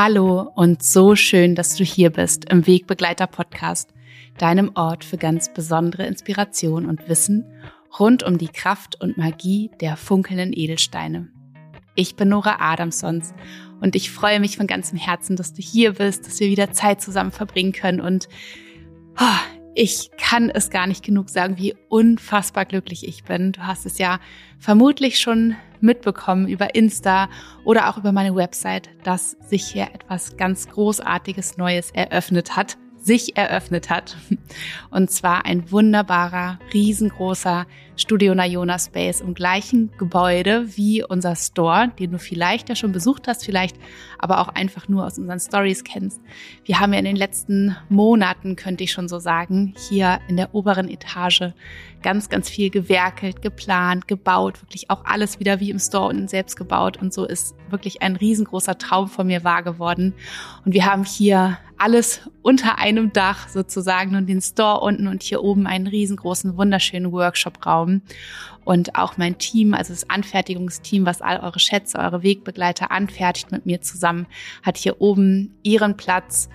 Hallo und so schön, dass du hier bist im Wegbegleiter Podcast, deinem Ort für ganz besondere Inspiration und Wissen rund um die Kraft und Magie der funkelnden Edelsteine. Ich bin Nora Adamsons und ich freue mich von ganzem Herzen, dass du hier bist, dass wir wieder Zeit zusammen verbringen können und oh, ich kann es gar nicht genug sagen, wie unfassbar glücklich ich bin. Du hast es ja vermutlich schon mitbekommen über Insta oder auch über meine Website, dass sich hier etwas ganz Großartiges Neues eröffnet hat sich eröffnet hat. Und zwar ein wunderbarer, riesengroßer Studio Nayona Space im gleichen Gebäude wie unser Store, den du vielleicht ja schon besucht hast, vielleicht aber auch einfach nur aus unseren Stories kennst. Wir haben ja in den letzten Monaten, könnte ich schon so sagen, hier in der oberen Etage ganz, ganz viel gewerkelt, geplant, gebaut, wirklich auch alles wieder wie im Store unten selbst gebaut. Und so ist wirklich ein riesengroßer Traum von mir wahr geworden. Und wir haben hier alles unter einem Dach sozusagen und den Store unten und hier oben einen riesengroßen, wunderschönen Workshop-Raum. Und auch mein Team, also das Anfertigungsteam, was all eure Schätze, eure Wegbegleiter anfertigt mit mir zusammen, hat hier oben ihren Platz.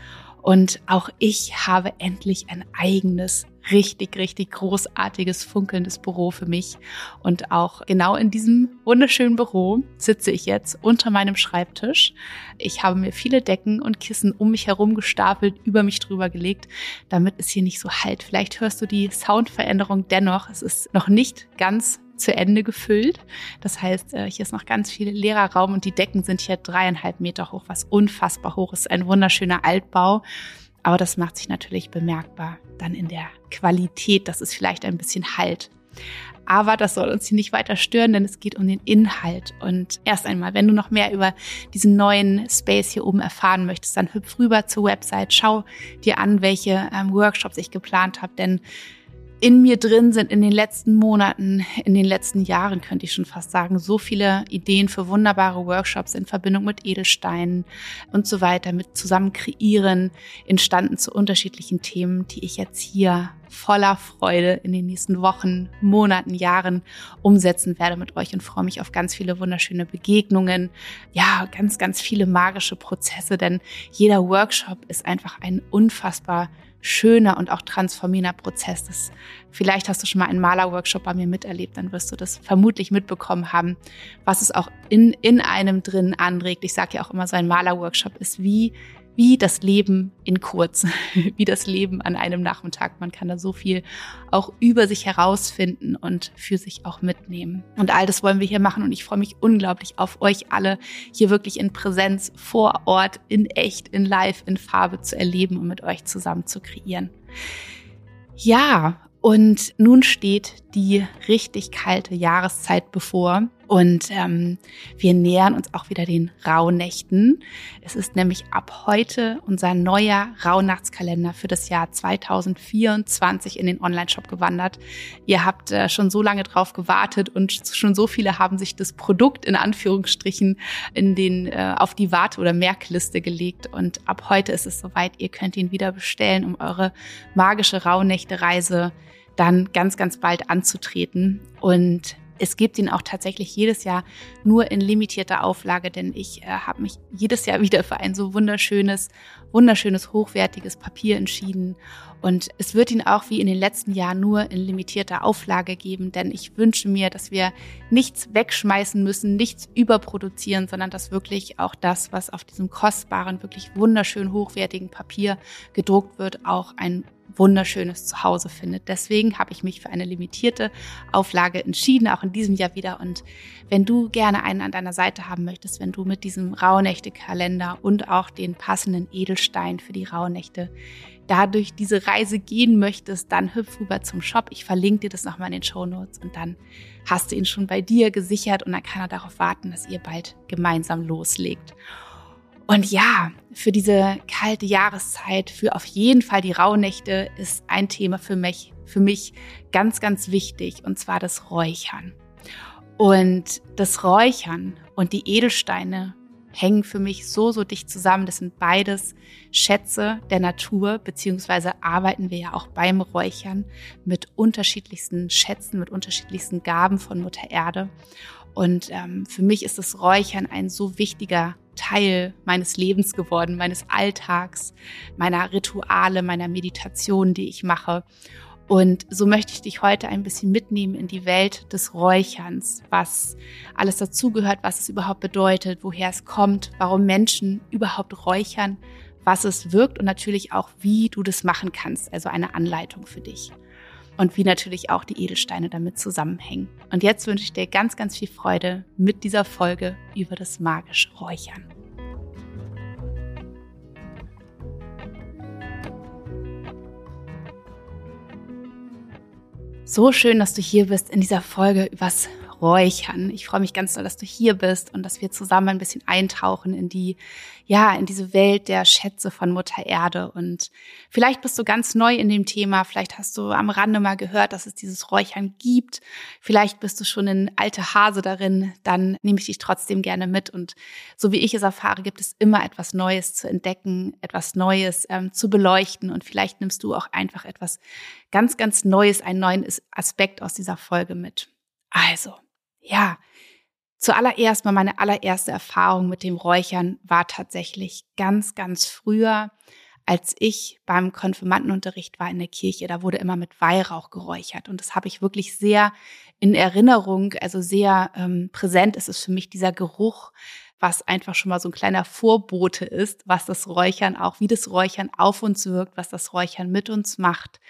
Und auch ich habe endlich ein eigenes richtig, richtig großartiges, funkelndes Büro für mich. Und auch genau in diesem wunderschönen Büro sitze ich jetzt unter meinem Schreibtisch. Ich habe mir viele Decken und Kissen um mich herum gestapelt, über mich drüber gelegt, damit es hier nicht so halt. Vielleicht hörst du die Soundveränderung dennoch. Es ist noch nicht ganz zu Ende gefüllt. Das heißt, äh, hier ist noch ganz viel leerer Raum und die Decken sind hier dreieinhalb Meter hoch, was unfassbar hoch ist. Ein wunderschöner Altbau. Aber das macht sich natürlich bemerkbar dann in der Qualität, dass es vielleicht ein bisschen halt. Aber das soll uns hier nicht weiter stören, denn es geht um den Inhalt. Und erst einmal, wenn du noch mehr über diesen neuen Space hier oben erfahren möchtest, dann hüpf rüber zur Website, schau dir an, welche ähm, Workshops ich geplant habe, denn in mir drin sind in den letzten Monaten, in den letzten Jahren, könnte ich schon fast sagen, so viele Ideen für wunderbare Workshops in Verbindung mit Edelsteinen und so weiter, mit zusammen kreieren, entstanden zu unterschiedlichen Themen, die ich jetzt hier voller Freude in den nächsten Wochen, Monaten, Jahren umsetzen werde mit euch und freue mich auf ganz viele wunderschöne Begegnungen. Ja, ganz, ganz viele magische Prozesse, denn jeder Workshop ist einfach ein unfassbar schöner und auch transformierender Prozess. Das, vielleicht hast du schon mal einen Malerworkshop bei mir miterlebt, dann wirst du das vermutlich mitbekommen haben, was es auch in, in einem drin anregt. Ich sage ja auch immer, so ein Malerworkshop ist wie wie das Leben in kurz, wie das Leben an einem Nachmittag. Man kann da so viel auch über sich herausfinden und für sich auch mitnehmen. Und all das wollen wir hier machen und ich freue mich unglaublich auf euch alle hier wirklich in Präsenz vor Ort, in echt, in live, in Farbe zu erleben und mit euch zusammen zu kreieren. Ja, und nun steht die richtig kalte Jahreszeit bevor und ähm, wir nähern uns auch wieder den Rauhnächten. Es ist nämlich ab heute unser neuer Rauhnachtskalender für das Jahr 2024 in den Online-Shop gewandert. Ihr habt äh, schon so lange drauf gewartet und schon so viele haben sich das Produkt in Anführungsstrichen in den äh, auf die Warte- oder Merkliste gelegt. Und ab heute ist es soweit. Ihr könnt ihn wieder bestellen, um eure magische Rauhnächte-Reise dann ganz, ganz bald anzutreten. Und es gibt ihn auch tatsächlich jedes Jahr nur in limitierter Auflage, denn ich äh, habe mich jedes Jahr wieder für ein so wunderschönes, wunderschönes, hochwertiges Papier entschieden. Und es wird ihn auch wie in den letzten Jahren nur in limitierter Auflage geben, denn ich wünsche mir, dass wir nichts wegschmeißen müssen, nichts überproduzieren, sondern dass wirklich auch das, was auf diesem kostbaren, wirklich wunderschön hochwertigen Papier gedruckt wird, auch ein wunderschönes Zuhause findet. Deswegen habe ich mich für eine limitierte Auflage entschieden, auch in diesem Jahr wieder. Und wenn du gerne einen an deiner Seite haben möchtest, wenn du mit diesem Rauhnächte-Kalender und auch den passenden Edelstein für die Rauhnächte dadurch diese Reise gehen möchtest, dann hüpf rüber zum Shop. Ich verlinke dir das nochmal in den Show Notes und dann hast du ihn schon bei dir gesichert und dann kann er darauf warten, dass ihr bald gemeinsam loslegt. Und ja, für diese kalte Jahreszeit, für auf jeden Fall die Rauhnächte ist ein Thema für mich, für mich ganz, ganz wichtig und zwar das Räuchern. Und das Räuchern und die Edelsteine hängen für mich so, so dicht zusammen. Das sind beides Schätze der Natur, beziehungsweise arbeiten wir ja auch beim Räuchern mit unterschiedlichsten Schätzen, mit unterschiedlichsten Gaben von Mutter Erde. Und ähm, für mich ist das Räuchern ein so wichtiger Teil meines Lebens geworden, meines Alltags, meiner Rituale, meiner Meditation, die ich mache. Und so möchte ich dich heute ein bisschen mitnehmen in die Welt des Räucherns, was alles dazugehört, was es überhaupt bedeutet, woher es kommt, warum Menschen überhaupt räuchern, was es wirkt und natürlich auch, wie du das machen kannst, also eine Anleitung für dich. Und wie natürlich auch die Edelsteine damit zusammenhängen. Und jetzt wünsche ich dir ganz, ganz viel Freude mit dieser Folge über das magische Räuchern. So schön, dass du hier bist in dieser Folge übers Räuchern. Ich freue mich ganz doll, dass du hier bist und dass wir zusammen ein bisschen eintauchen in die, ja, in diese Welt der Schätze von Mutter Erde. Und vielleicht bist du ganz neu in dem Thema. Vielleicht hast du am Rande mal gehört, dass es dieses Räuchern gibt. Vielleicht bist du schon ein alte Hase darin. Dann nehme ich dich trotzdem gerne mit. Und so wie ich es erfahre, gibt es immer etwas Neues zu entdecken, etwas Neues ähm, zu beleuchten. Und vielleicht nimmst du auch einfach etwas ganz, ganz Neues, einen neuen Aspekt aus dieser Folge mit. Also, ja, zuallererst mal meine allererste Erfahrung mit dem Räuchern war tatsächlich ganz, ganz früher, als ich beim Konfirmandenunterricht war in der Kirche. Da wurde immer mit Weihrauch geräuchert und das habe ich wirklich sehr in Erinnerung, also sehr ähm, präsent ist es für mich dieser Geruch, was einfach schon mal so ein kleiner Vorbote ist, was das Räuchern auch, wie das Räuchern auf uns wirkt, was das Räuchern mit uns macht.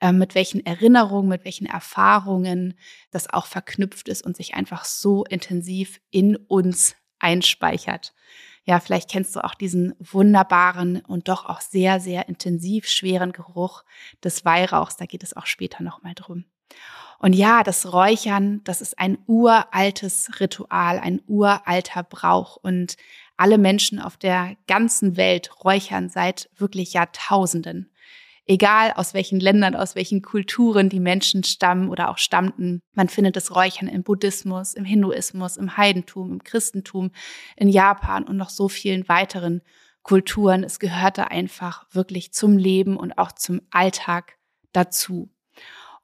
Ähm, mit welchen Erinnerungen, mit welchen Erfahrungen das auch verknüpft ist und sich einfach so intensiv in uns einspeichert. Ja, vielleicht kennst du auch diesen wunderbaren und doch auch sehr, sehr intensiv schweren Geruch des Weihrauchs. Da geht es auch später nochmal drum. Und ja, das Räuchern, das ist ein uraltes Ritual, ein uralter Brauch. Und alle Menschen auf der ganzen Welt räuchern seit wirklich Jahrtausenden egal aus welchen Ländern, aus welchen Kulturen die Menschen stammen oder auch stammten. Man findet das Räuchern im Buddhismus, im Hinduismus, im Heidentum, im Christentum, in Japan und noch so vielen weiteren Kulturen. Es gehörte einfach wirklich zum Leben und auch zum Alltag dazu.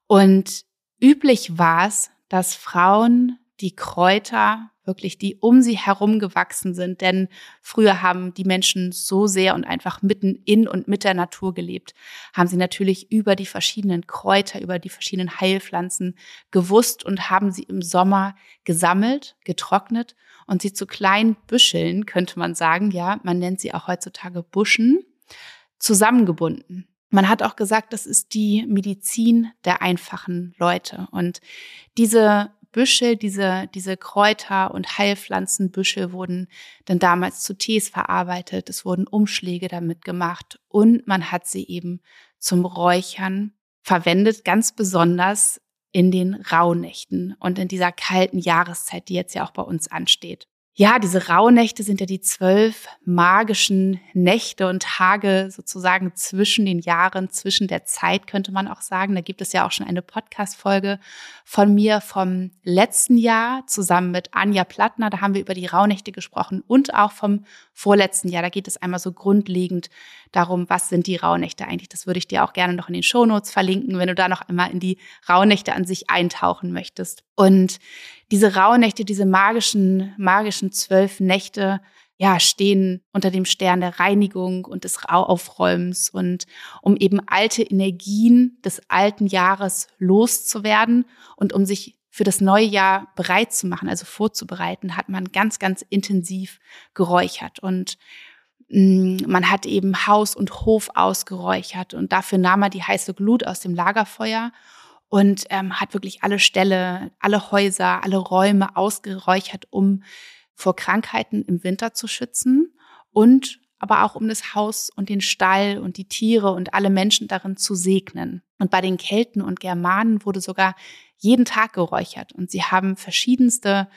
Und üblich war es, dass Frauen die Kräuter wirklich, die um sie herum gewachsen sind. Denn früher haben die Menschen so sehr und einfach mitten in und mit der Natur gelebt, haben sie natürlich über die verschiedenen Kräuter, über die verschiedenen Heilpflanzen gewusst und haben sie im Sommer gesammelt, getrocknet und sie zu kleinen Büscheln, könnte man sagen, ja, man nennt sie auch heutzutage Buschen, zusammengebunden. Man hat auch gesagt, das ist die Medizin der einfachen Leute. Und diese Büsche, diese, diese Kräuter- und Heilpflanzenbüsche wurden dann damals zu Tees verarbeitet. Es wurden Umschläge damit gemacht und man hat sie eben zum Räuchern verwendet, ganz besonders in den Rauhnächten und in dieser kalten Jahreszeit, die jetzt ja auch bei uns ansteht ja, diese Rauhnächte sind ja die zwölf magischen Nächte und Tage sozusagen zwischen den Jahren, zwischen der Zeit, könnte man auch sagen. Da gibt es ja auch schon eine Podcast-Folge von mir vom letzten Jahr zusammen mit Anja Plattner. Da haben wir über die Rauhnächte gesprochen und auch vom vorletzten Jahr. Da geht es einmal so grundlegend darum, was sind die Rauhnächte eigentlich. Das würde ich dir auch gerne noch in den Shownotes verlinken, wenn du da noch einmal in die Rauhnächte an sich eintauchen möchtest. Und diese Rauhnächte, diese magischen, magischen zwölf Nächte, ja, stehen unter dem Stern der Reinigung und des Aufräumens und um eben alte Energien des alten Jahres loszuwerden und um sich für das neue Jahr bereit zu machen, also vorzubereiten, hat man ganz, ganz intensiv geräuchert. Und mm, man hat eben Haus und Hof ausgeräuchert und dafür nahm er die heiße Glut aus dem Lagerfeuer und ähm, hat wirklich alle Ställe, alle Häuser, alle Räume ausgeräuchert, um vor Krankheiten im Winter zu schützen und aber auch um das Haus und den Stall und die Tiere und alle Menschen darin zu segnen. Und bei den Kelten und Germanen wurde sogar jeden Tag geräuchert und sie haben verschiedenste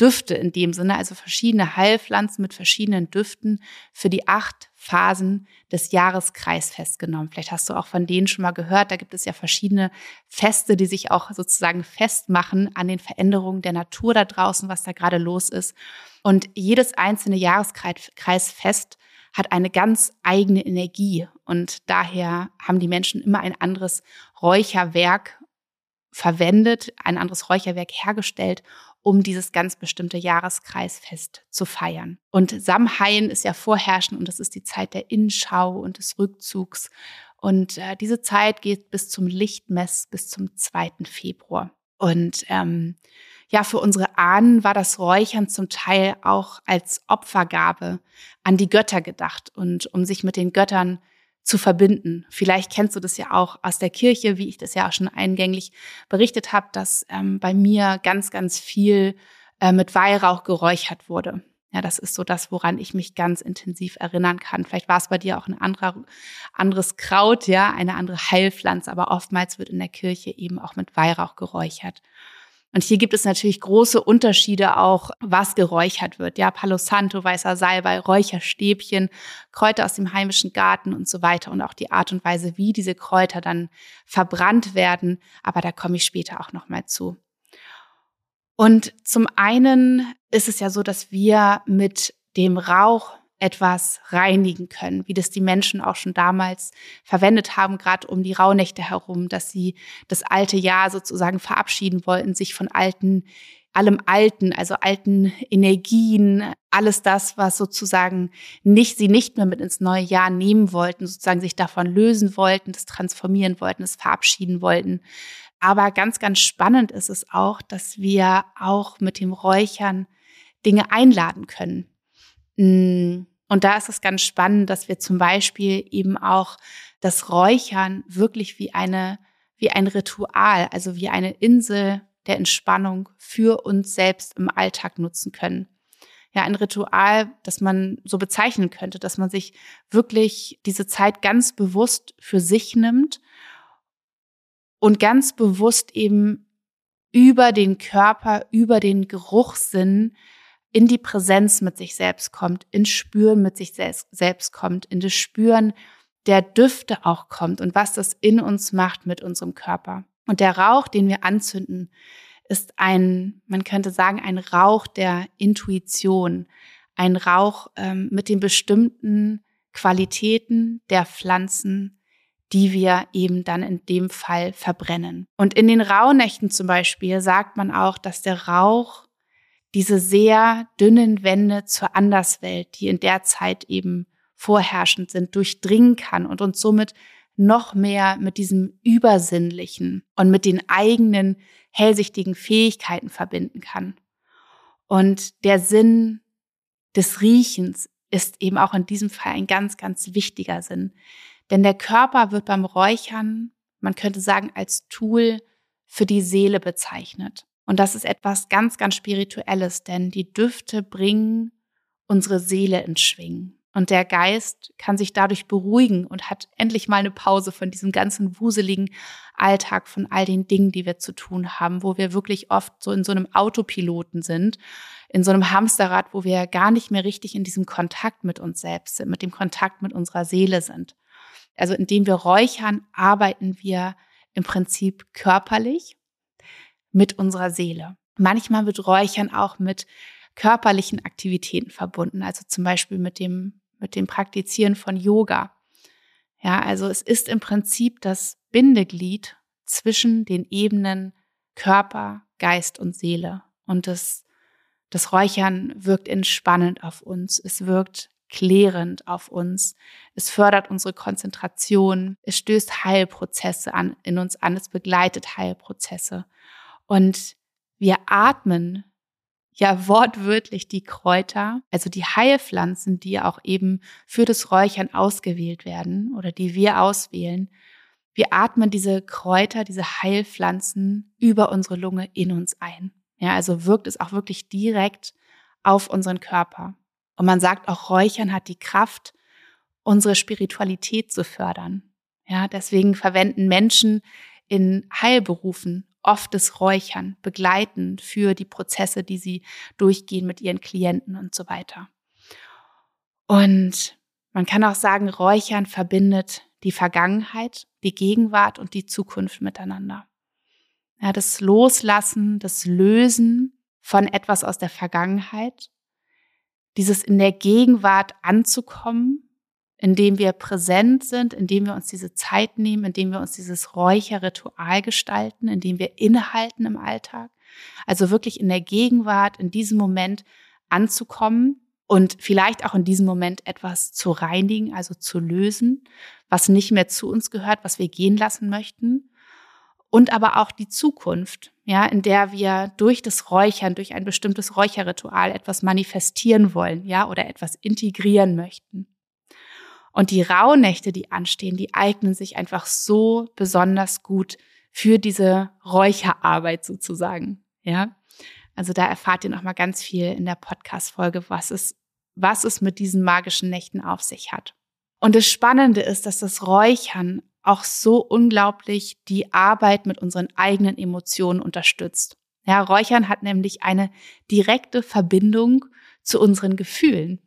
Düfte in dem Sinne, also verschiedene Heilpflanzen mit verschiedenen Düften für die acht Phasen des Jahreskreis festgenommen. Vielleicht hast du auch von denen schon mal gehört. Da gibt es ja verschiedene Feste, die sich auch sozusagen festmachen an den Veränderungen der Natur da draußen, was da gerade los ist. Und jedes einzelne Jahreskreisfest hat eine ganz eigene Energie. Und daher haben die Menschen immer ein anderes Räucherwerk verwendet, ein anderes Räucherwerk hergestellt, um dieses ganz bestimmte Jahreskreisfest zu feiern. Und Samhain ist ja vorherrschend und das ist die Zeit der Innenschau und des Rückzugs. Und äh, diese Zeit geht bis zum Lichtmess, bis zum 2. Februar. Und ähm, ja, für unsere Ahnen war das Räuchern zum Teil auch als Opfergabe an die Götter gedacht und um sich mit den Göttern zu verbinden. Vielleicht kennst du das ja auch aus der Kirche, wie ich das ja auch schon eingänglich berichtet habe, dass ähm, bei mir ganz, ganz viel äh, mit Weihrauch geräuchert wurde. Ja, das ist so das, woran ich mich ganz intensiv erinnern kann. Vielleicht war es bei dir auch ein anderer, anderes Kraut, ja, eine andere Heilpflanze, aber oftmals wird in der Kirche eben auch mit Weihrauch geräuchert. Und hier gibt es natürlich große Unterschiede auch, was geräuchert wird. Ja, Palo Santo, weißer Salbei, Räucherstäbchen, Kräuter aus dem heimischen Garten und so weiter. Und auch die Art und Weise, wie diese Kräuter dann verbrannt werden. Aber da komme ich später auch nochmal zu. Und zum einen ist es ja so, dass wir mit dem Rauch etwas reinigen können, wie das die Menschen auch schon damals verwendet haben, gerade um die Rauhnächte herum, dass sie das alte Jahr sozusagen verabschieden wollten, sich von alten, allem Alten, also alten Energien, alles das, was sozusagen nicht, sie nicht mehr mit ins neue Jahr nehmen wollten, sozusagen sich davon lösen wollten, das transformieren wollten, das verabschieden wollten. Aber ganz, ganz spannend ist es auch, dass wir auch mit dem Räuchern Dinge einladen können. Mm, und da ist es ganz spannend, dass wir zum Beispiel eben auch das Räuchern wirklich wie eine, wie ein Ritual, also wie eine Insel der Entspannung für uns selbst im Alltag nutzen können. Ja, ein Ritual, das man so bezeichnen könnte, dass man sich wirklich diese Zeit ganz bewusst für sich nimmt und ganz bewusst eben über den Körper, über den Geruchssinn in die Präsenz mit sich selbst kommt, ins Spüren mit sich selbst kommt, in das Spüren der Düfte auch kommt und was das in uns macht mit unserem Körper. Und der Rauch, den wir anzünden, ist ein, man könnte sagen, ein Rauch der Intuition, ein Rauch ähm, mit den bestimmten Qualitäten der Pflanzen, die wir eben dann in dem Fall verbrennen. Und in den Rauhnächten zum Beispiel sagt man auch, dass der Rauch diese sehr dünnen Wände zur Anderswelt, die in der Zeit eben vorherrschend sind, durchdringen kann und uns somit noch mehr mit diesem Übersinnlichen und mit den eigenen hellsichtigen Fähigkeiten verbinden kann. Und der Sinn des Riechens ist eben auch in diesem Fall ein ganz, ganz wichtiger Sinn. Denn der Körper wird beim Räuchern, man könnte sagen, als Tool für die Seele bezeichnet. Und das ist etwas ganz, ganz Spirituelles, denn die Düfte bringen unsere Seele ins Schwingen. Und der Geist kann sich dadurch beruhigen und hat endlich mal eine Pause von diesem ganzen wuseligen Alltag, von all den Dingen, die wir zu tun haben, wo wir wirklich oft so in so einem Autopiloten sind, in so einem Hamsterrad, wo wir gar nicht mehr richtig in diesem Kontakt mit uns selbst sind, mit dem Kontakt mit unserer Seele sind. Also indem wir räuchern, arbeiten wir im Prinzip körperlich mit unserer Seele. Manchmal wird Räuchern auch mit körperlichen Aktivitäten verbunden, also zum Beispiel mit dem, mit dem Praktizieren von Yoga. Ja, also es ist im Prinzip das Bindeglied zwischen den Ebenen Körper, Geist und Seele. Und das, das Räuchern wirkt entspannend auf uns. Es wirkt klärend auf uns. Es fördert unsere Konzentration. Es stößt Heilprozesse an, in uns an. Es begleitet Heilprozesse. Und wir atmen ja wortwörtlich die Kräuter, also die Heilpflanzen, die auch eben für das Räuchern ausgewählt werden oder die wir auswählen. Wir atmen diese Kräuter, diese Heilpflanzen über unsere Lunge in uns ein. Ja, also wirkt es auch wirklich direkt auf unseren Körper. Und man sagt auch, Räuchern hat die Kraft, unsere Spiritualität zu fördern. Ja, deswegen verwenden Menschen in Heilberufen oft das Räuchern begleiten für die Prozesse, die sie durchgehen mit ihren Klienten und so weiter. Und man kann auch sagen, Räuchern verbindet die Vergangenheit, die Gegenwart und die Zukunft miteinander. Ja, das Loslassen, das Lösen von etwas aus der Vergangenheit, dieses in der Gegenwart anzukommen indem wir präsent sind, indem wir uns diese Zeit nehmen, indem wir uns dieses Räucherritual gestalten, indem wir innehalten im Alltag, Also wirklich in der Gegenwart, in diesem Moment anzukommen und vielleicht auch in diesem Moment etwas zu reinigen, also zu lösen, was nicht mehr zu uns gehört, was wir gehen lassen möchten. Und aber auch die Zukunft, ja, in der wir durch das Räuchern, durch ein bestimmtes Räucherritual etwas manifestieren wollen, ja, oder etwas integrieren möchten. Und die Rauhnächte, die anstehen, die eignen sich einfach so besonders gut für diese Räucherarbeit sozusagen, ja. Also da erfahrt ihr noch mal ganz viel in der Podcast-Folge, was es, was es mit diesen magischen Nächten auf sich hat. Und das Spannende ist, dass das Räuchern auch so unglaublich die Arbeit mit unseren eigenen Emotionen unterstützt. Ja, Räuchern hat nämlich eine direkte Verbindung zu unseren Gefühlen.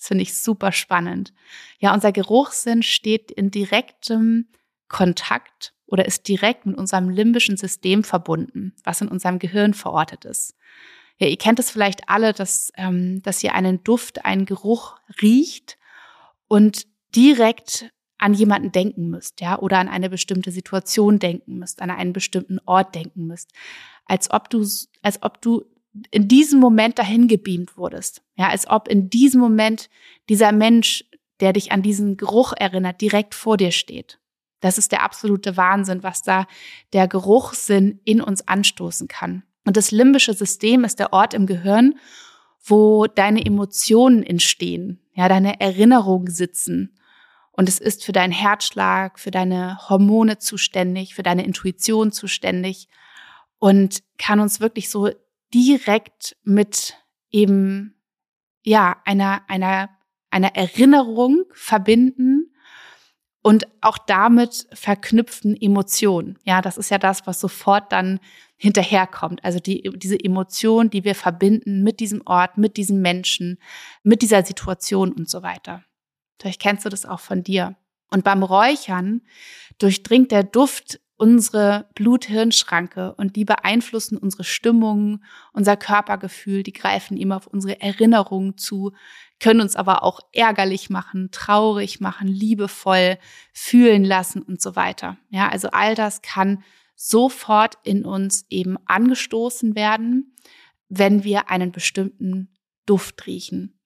Das finde ich super spannend. Ja, unser Geruchssinn steht in direktem Kontakt oder ist direkt mit unserem limbischen System verbunden, was in unserem Gehirn verortet ist. Ja, ihr kennt es vielleicht alle, dass, ähm, dass ihr einen Duft, einen Geruch riecht und direkt an jemanden denken müsst, ja, oder an eine bestimmte Situation denken müsst, an einen bestimmten Ort denken müsst, als ob du, als ob du in diesem Moment dahin gebeamt wurdest, ja, als ob in diesem Moment dieser Mensch, der dich an diesen Geruch erinnert, direkt vor dir steht. Das ist der absolute Wahnsinn, was da der Geruchssinn in uns anstoßen kann. Und das limbische System ist der Ort im Gehirn, wo deine Emotionen entstehen, ja, deine Erinnerungen sitzen. Und es ist für deinen Herzschlag, für deine Hormone zuständig, für deine Intuition zuständig und kann uns wirklich so direkt mit eben, ja, einer, einer, einer Erinnerung verbinden und auch damit verknüpften Emotionen. Ja, das ist ja das, was sofort dann hinterherkommt. Also die, diese Emotion, die wir verbinden mit diesem Ort, mit diesem Menschen, mit dieser Situation und so weiter. Vielleicht kennst du das auch von dir. Und beim Räuchern durchdringt der Duft unsere Blut-Hirn-Schranke und die beeinflussen unsere Stimmung, unser Körpergefühl, die greifen immer auf unsere Erinnerungen zu, können uns aber auch ärgerlich machen, traurig machen, liebevoll fühlen lassen und so weiter. Ja, also all das kann sofort in uns eben angestoßen werden, wenn wir einen bestimmten Duft riechen.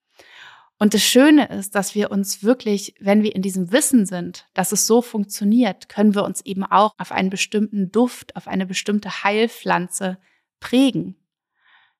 Und das Schöne ist, dass wir uns wirklich, wenn wir in diesem Wissen sind, dass es so funktioniert, können wir uns eben auch auf einen bestimmten Duft, auf eine bestimmte Heilpflanze prägen.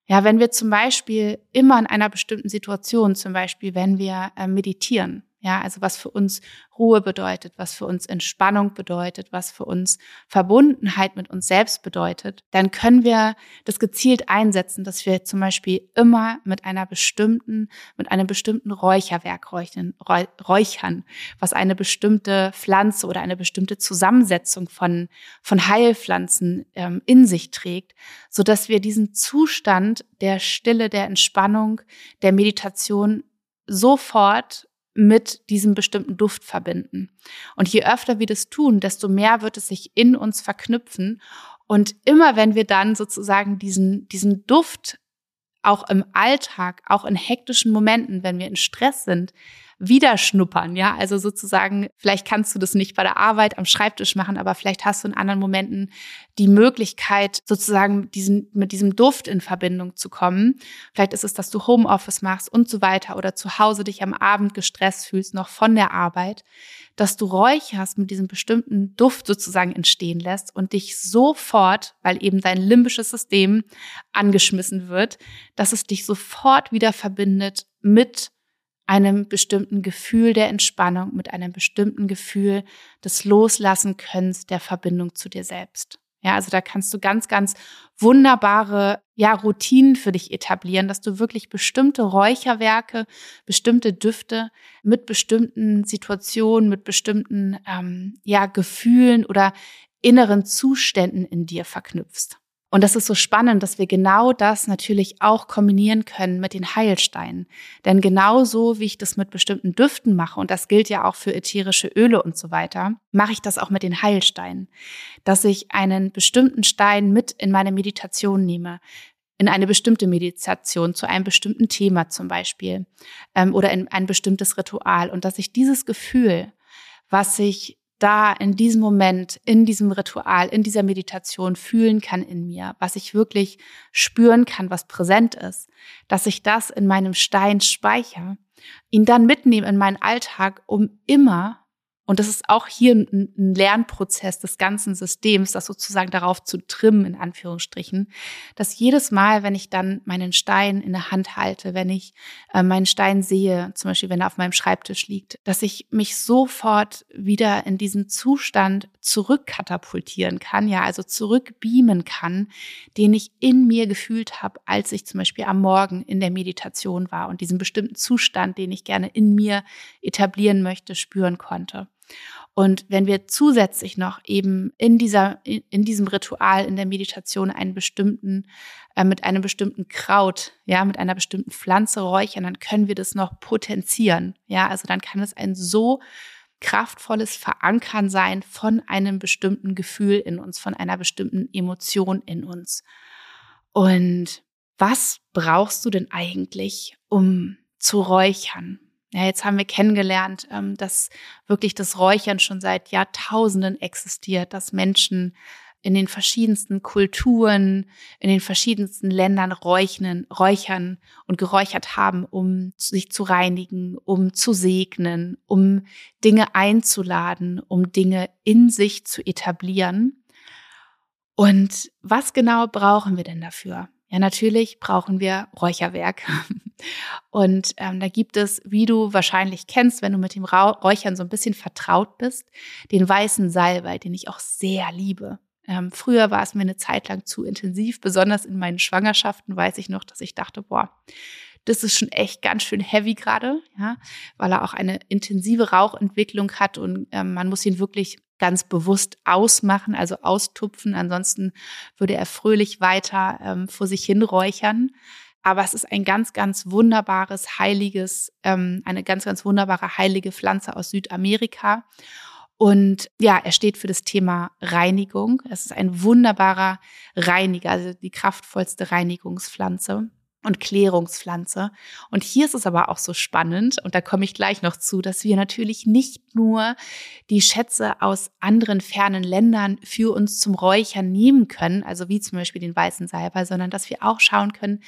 Ja, wenn wir zum Beispiel immer in einer bestimmten Situation, zum Beispiel wenn wir äh, meditieren, ja, also was für uns Ruhe bedeutet, was für uns Entspannung bedeutet, was für uns Verbundenheit mit uns selbst bedeutet, dann können wir das gezielt einsetzen, dass wir zum Beispiel immer mit einer bestimmten, mit einem bestimmten Räucherwerk räuchern, was eine bestimmte Pflanze oder eine bestimmte Zusammensetzung von, von Heilpflanzen ähm, in sich trägt, so dass wir diesen Zustand der Stille, der Entspannung, der Meditation sofort mit diesem bestimmten Duft verbinden. Und je öfter wir das tun, desto mehr wird es sich in uns verknüpfen. Und immer wenn wir dann sozusagen diesen, diesen Duft auch im Alltag, auch in hektischen Momenten, wenn wir in Stress sind, wieder schnuppern, ja, also sozusagen, vielleicht kannst du das nicht bei der Arbeit am Schreibtisch machen, aber vielleicht hast du in anderen Momenten die Möglichkeit, sozusagen diesen, mit diesem Duft in Verbindung zu kommen. Vielleicht ist es, dass du Homeoffice machst und so weiter oder zu Hause dich am Abend gestresst fühlst, noch von der Arbeit, dass du räucherst mit diesem bestimmten Duft sozusagen entstehen lässt und dich sofort, weil eben dein limbisches System angeschmissen wird, dass es dich sofort wieder verbindet mit einem bestimmten Gefühl der Entspannung, mit einem bestimmten Gefühl des Loslassen Könnens der Verbindung zu dir selbst. Ja, also da kannst du ganz, ganz wunderbare, ja, Routinen für dich etablieren, dass du wirklich bestimmte Räucherwerke, bestimmte Düfte mit bestimmten Situationen, mit bestimmten, ähm, ja, Gefühlen oder inneren Zuständen in dir verknüpfst. Und das ist so spannend, dass wir genau das natürlich auch kombinieren können mit den Heilsteinen. Denn genauso wie ich das mit bestimmten Düften mache, und das gilt ja auch für ätherische Öle und so weiter, mache ich das auch mit den Heilsteinen. Dass ich einen bestimmten Stein mit in meine Meditation nehme, in eine bestimmte Meditation zu einem bestimmten Thema zum Beispiel ähm, oder in ein bestimmtes Ritual und dass ich dieses Gefühl, was sich da in diesem Moment, in diesem Ritual, in dieser Meditation fühlen kann in mir, was ich wirklich spüren kann, was präsent ist, dass ich das in meinem Stein speichere, ihn dann mitnehme in meinen Alltag, um immer und das ist auch hier ein, Lernprozess des ganzen Systems, das sozusagen darauf zu trimmen, in Anführungsstrichen, dass jedes Mal, wenn ich dann meinen Stein in der Hand halte, wenn ich äh, meinen Stein sehe, zum Beispiel wenn er auf meinem Schreibtisch liegt, dass ich mich sofort wieder in diesen Zustand zurückkatapultieren kann, ja, also zurückbeamen kann, den ich in mir gefühlt habe, als ich zum Beispiel am Morgen in der Meditation war und diesen bestimmten Zustand, den ich gerne in mir etablieren möchte, spüren konnte. Und wenn wir zusätzlich noch eben in dieser, in diesem Ritual, in der Meditation einen bestimmten, äh, mit einem bestimmten Kraut, ja, mit einer bestimmten Pflanze räuchern, dann können wir das noch potenzieren. Ja, also dann kann es ein so kraftvolles Verankern sein von einem bestimmten Gefühl in uns, von einer bestimmten Emotion in uns. Und was brauchst du denn eigentlich, um zu räuchern? Ja, jetzt haben wir kennengelernt, ähm, dass wirklich das Räuchern schon seit Jahrtausenden existiert, dass Menschen in den verschiedensten Kulturen, in den verschiedensten Ländern räuchern, räuchern und geräuchert haben, um sich zu reinigen, um zu segnen, um Dinge einzuladen, um Dinge in sich zu etablieren. Und was genau brauchen wir denn dafür? Ja, natürlich brauchen wir Räucherwerk. Und ähm, da gibt es, wie du wahrscheinlich kennst, wenn du mit dem Räuchern so ein bisschen vertraut bist, den weißen Salbei, den ich auch sehr liebe. Ähm, früher war es mir eine Zeit lang zu intensiv, besonders in meinen Schwangerschaften weiß ich noch, dass ich dachte, boah, das ist schon echt ganz schön heavy gerade, ja, weil er auch eine intensive Rauchentwicklung hat und ähm, man muss ihn wirklich ganz bewusst ausmachen, also austupfen. Ansonsten würde er fröhlich weiter ähm, vor sich hin räuchern. Aber es ist ein ganz, ganz wunderbares, heiliges, ähm, eine ganz, ganz wunderbare heilige Pflanze aus Südamerika. Und ja, er steht für das Thema Reinigung. Es ist ein wunderbarer Reiniger, also die kraftvollste Reinigungspflanze und Klärungspflanze. Und hier ist es aber auch so spannend, und da komme ich gleich noch zu, dass wir natürlich nicht nur die Schätze aus anderen fernen Ländern für uns zum Räuchern nehmen können, also wie zum Beispiel den weißen Salbei, sondern dass wir auch schauen können,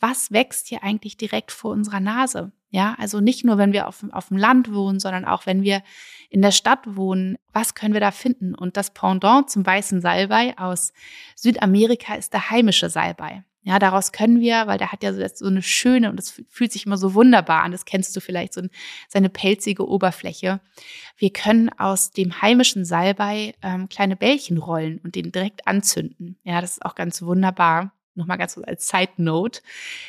was wächst hier eigentlich direkt vor unserer Nase? Ja, also nicht nur, wenn wir auf, auf dem Land wohnen, sondern auch wenn wir in der Stadt wohnen. Was können wir da finden? Und das Pendant zum weißen Salbei aus Südamerika ist der heimische Salbei. Ja, daraus können wir, weil der hat ja so eine schöne und das fühlt sich immer so wunderbar an, das kennst du vielleicht, so seine pelzige Oberfläche. Wir können aus dem heimischen Salbei ähm, kleine Bällchen rollen und den direkt anzünden. Ja, das ist auch ganz wunderbar nochmal ganz kurz als Side Note.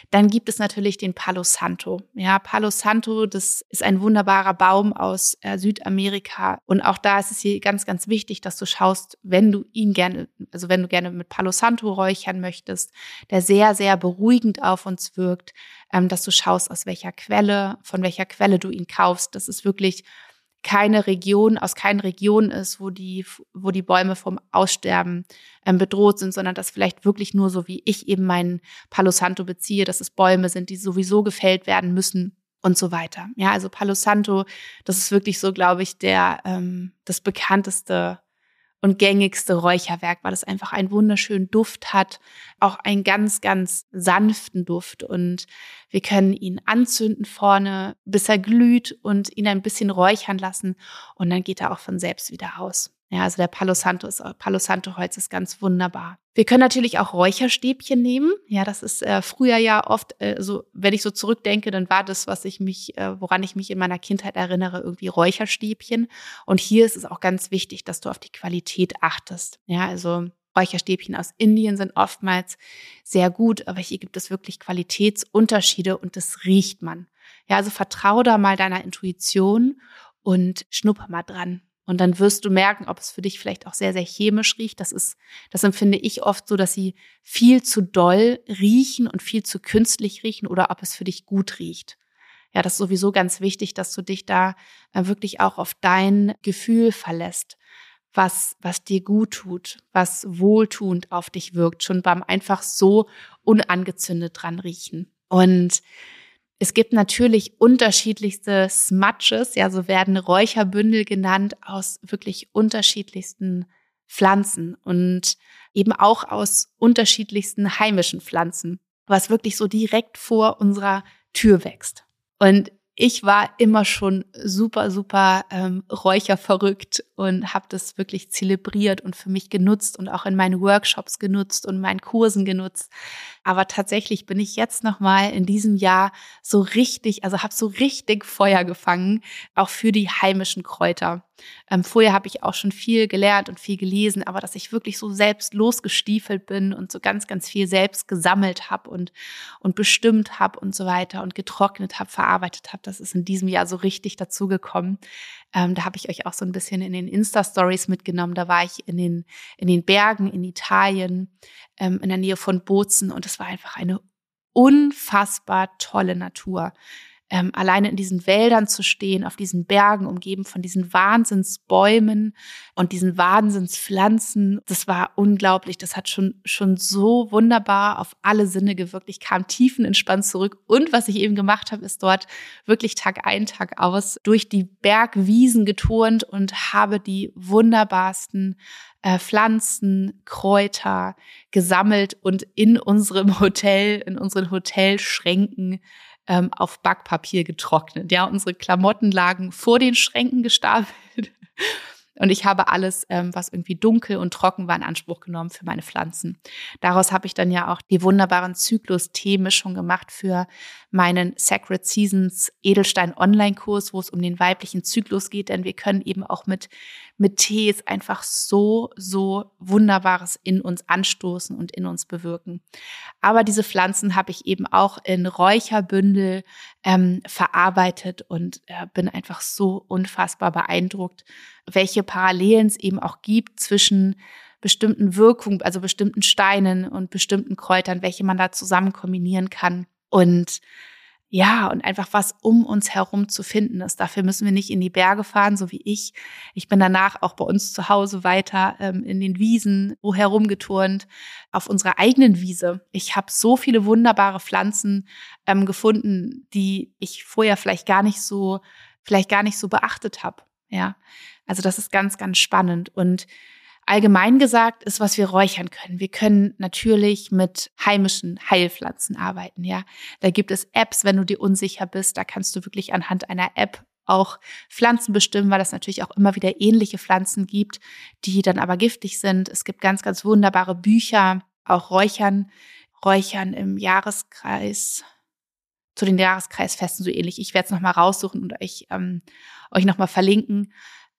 Dann gibt es natürlich den Palo Santo. Ja, Palo Santo, das ist ein wunderbarer Baum aus äh, Südamerika. Und auch da ist es hier ganz, ganz wichtig, dass du schaust, wenn du ihn gerne, also wenn du gerne mit Palo Santo räuchern möchtest, der sehr, sehr beruhigend auf uns wirkt, ähm, dass du schaust, aus welcher Quelle, von welcher Quelle du ihn kaufst. Das ist wirklich keine Region, aus keinen Regionen ist, wo die, wo die Bäume vom Aussterben ähm, bedroht sind, sondern dass vielleicht wirklich nur so wie ich eben meinen Palo Santo beziehe, dass es Bäume sind, die sowieso gefällt werden müssen und so weiter. Ja, also Palo Santo, das ist wirklich so, glaube ich, der ähm, das bekannteste und gängigste Räucherwerk, weil es einfach einen wunderschönen Duft hat, auch einen ganz, ganz sanften Duft. Und wir können ihn anzünden vorne, bis er glüht und ihn ein bisschen räuchern lassen. Und dann geht er auch von selbst wieder aus. Ja, also der Palo Santo ist, Palo Santo Holz ist ganz wunderbar. Wir können natürlich auch Räucherstäbchen nehmen. Ja, das ist äh, früher ja oft, äh, so, wenn ich so zurückdenke, dann war das, was ich mich, äh, woran ich mich in meiner Kindheit erinnere, irgendwie Räucherstäbchen. Und hier ist es auch ganz wichtig, dass du auf die Qualität achtest. Ja, also Räucherstäbchen aus Indien sind oftmals sehr gut, aber hier gibt es wirklich Qualitätsunterschiede und das riecht man. Ja, also vertrau da mal deiner Intuition und schnupper mal dran. Und dann wirst du merken, ob es für dich vielleicht auch sehr, sehr chemisch riecht. Das ist, das empfinde ich oft so, dass sie viel zu doll riechen und viel zu künstlich riechen oder ob es für dich gut riecht. Ja, das ist sowieso ganz wichtig, dass du dich da äh, wirklich auch auf dein Gefühl verlässt, was, was dir gut tut, was wohltuend auf dich wirkt, schon beim einfach so unangezündet dran riechen. Und Es gibt natürlich unterschiedlichste Smudges, ja, so werden Räucherbündel genannt, aus wirklich unterschiedlichsten Pflanzen und eben auch aus unterschiedlichsten heimischen Pflanzen, was wirklich so direkt vor unserer Tür wächst. Und ich war immer schon super, super ähm, räucherverrückt und habe das wirklich zelebriert und für mich genutzt und auch in meinen Workshops genutzt und meinen Kursen genutzt. Aber tatsächlich bin ich jetzt noch mal in diesem Jahr so richtig, also habe so richtig Feuer gefangen, auch für die heimischen Kräuter. Ähm, vorher habe ich auch schon viel gelernt und viel gelesen, aber dass ich wirklich so selbst losgestiefelt bin und so ganz, ganz viel selbst gesammelt habe und, und bestimmt habe und so weiter und getrocknet habe, verarbeitet habe, das ist in diesem Jahr so richtig dazugekommen. Ähm, da habe ich euch auch so ein bisschen in den Insta-Stories mitgenommen. Da war ich in den, in den Bergen in Italien, ähm, in der Nähe von Bozen und es war einfach eine unfassbar tolle Natur ähm, alleine in diesen Wäldern zu stehen, auf diesen Bergen, umgeben von diesen Wahnsinnsbäumen und diesen Wahnsinnspflanzen, das war unglaublich. Das hat schon, schon so wunderbar auf alle Sinne gewirkt. Ich kam tiefenentspannt zurück. Und was ich eben gemacht habe, ist dort wirklich Tag ein, Tag aus durch die Bergwiesen geturnt und habe die wunderbarsten äh, Pflanzen, Kräuter gesammelt und in unserem Hotel, in unseren Hotelschränken ähm, auf Backpapier getrocknet. Ja, unsere Klamotten lagen vor den Schränken gestapelt. Und ich habe alles, ähm, was irgendwie dunkel und trocken war, in Anspruch genommen für meine Pflanzen. Daraus habe ich dann ja auch die wunderbaren Zyklus-Tee-Mischung gemacht für meinen Sacred Seasons Edelstein Online-Kurs, wo es um den weiblichen Zyklus geht, denn wir können eben auch mit, mit Tees einfach so, so Wunderbares in uns anstoßen und in uns bewirken. Aber diese Pflanzen habe ich eben auch in Räucherbündel ähm, verarbeitet und äh, bin einfach so unfassbar beeindruckt, welche Parallelen es eben auch gibt zwischen bestimmten Wirkungen, also bestimmten Steinen und bestimmten Kräutern, welche man da zusammen kombinieren kann. Und ja, und einfach was um uns herum zu finden ist. Dafür müssen wir nicht in die Berge fahren, so wie ich. Ich bin danach auch bei uns zu Hause weiter ähm, in den Wiesen wo herumgeturnt, auf unserer eigenen Wiese. Ich habe so viele wunderbare Pflanzen ähm, gefunden, die ich vorher vielleicht gar nicht so, vielleicht gar nicht so beachtet habe. Ja, also das ist ganz, ganz spannend und Allgemein gesagt ist, was wir räuchern können. Wir können natürlich mit heimischen Heilpflanzen arbeiten, ja. Da gibt es Apps, wenn du dir unsicher bist, da kannst du wirklich anhand einer App auch Pflanzen bestimmen, weil es natürlich auch immer wieder ähnliche Pflanzen gibt, die dann aber giftig sind. Es gibt ganz, ganz wunderbare Bücher, auch Räuchern, Räuchern im Jahreskreis, zu den Jahreskreisfesten so ähnlich. Ich werde es nochmal raussuchen und euch, ähm, euch nochmal verlinken.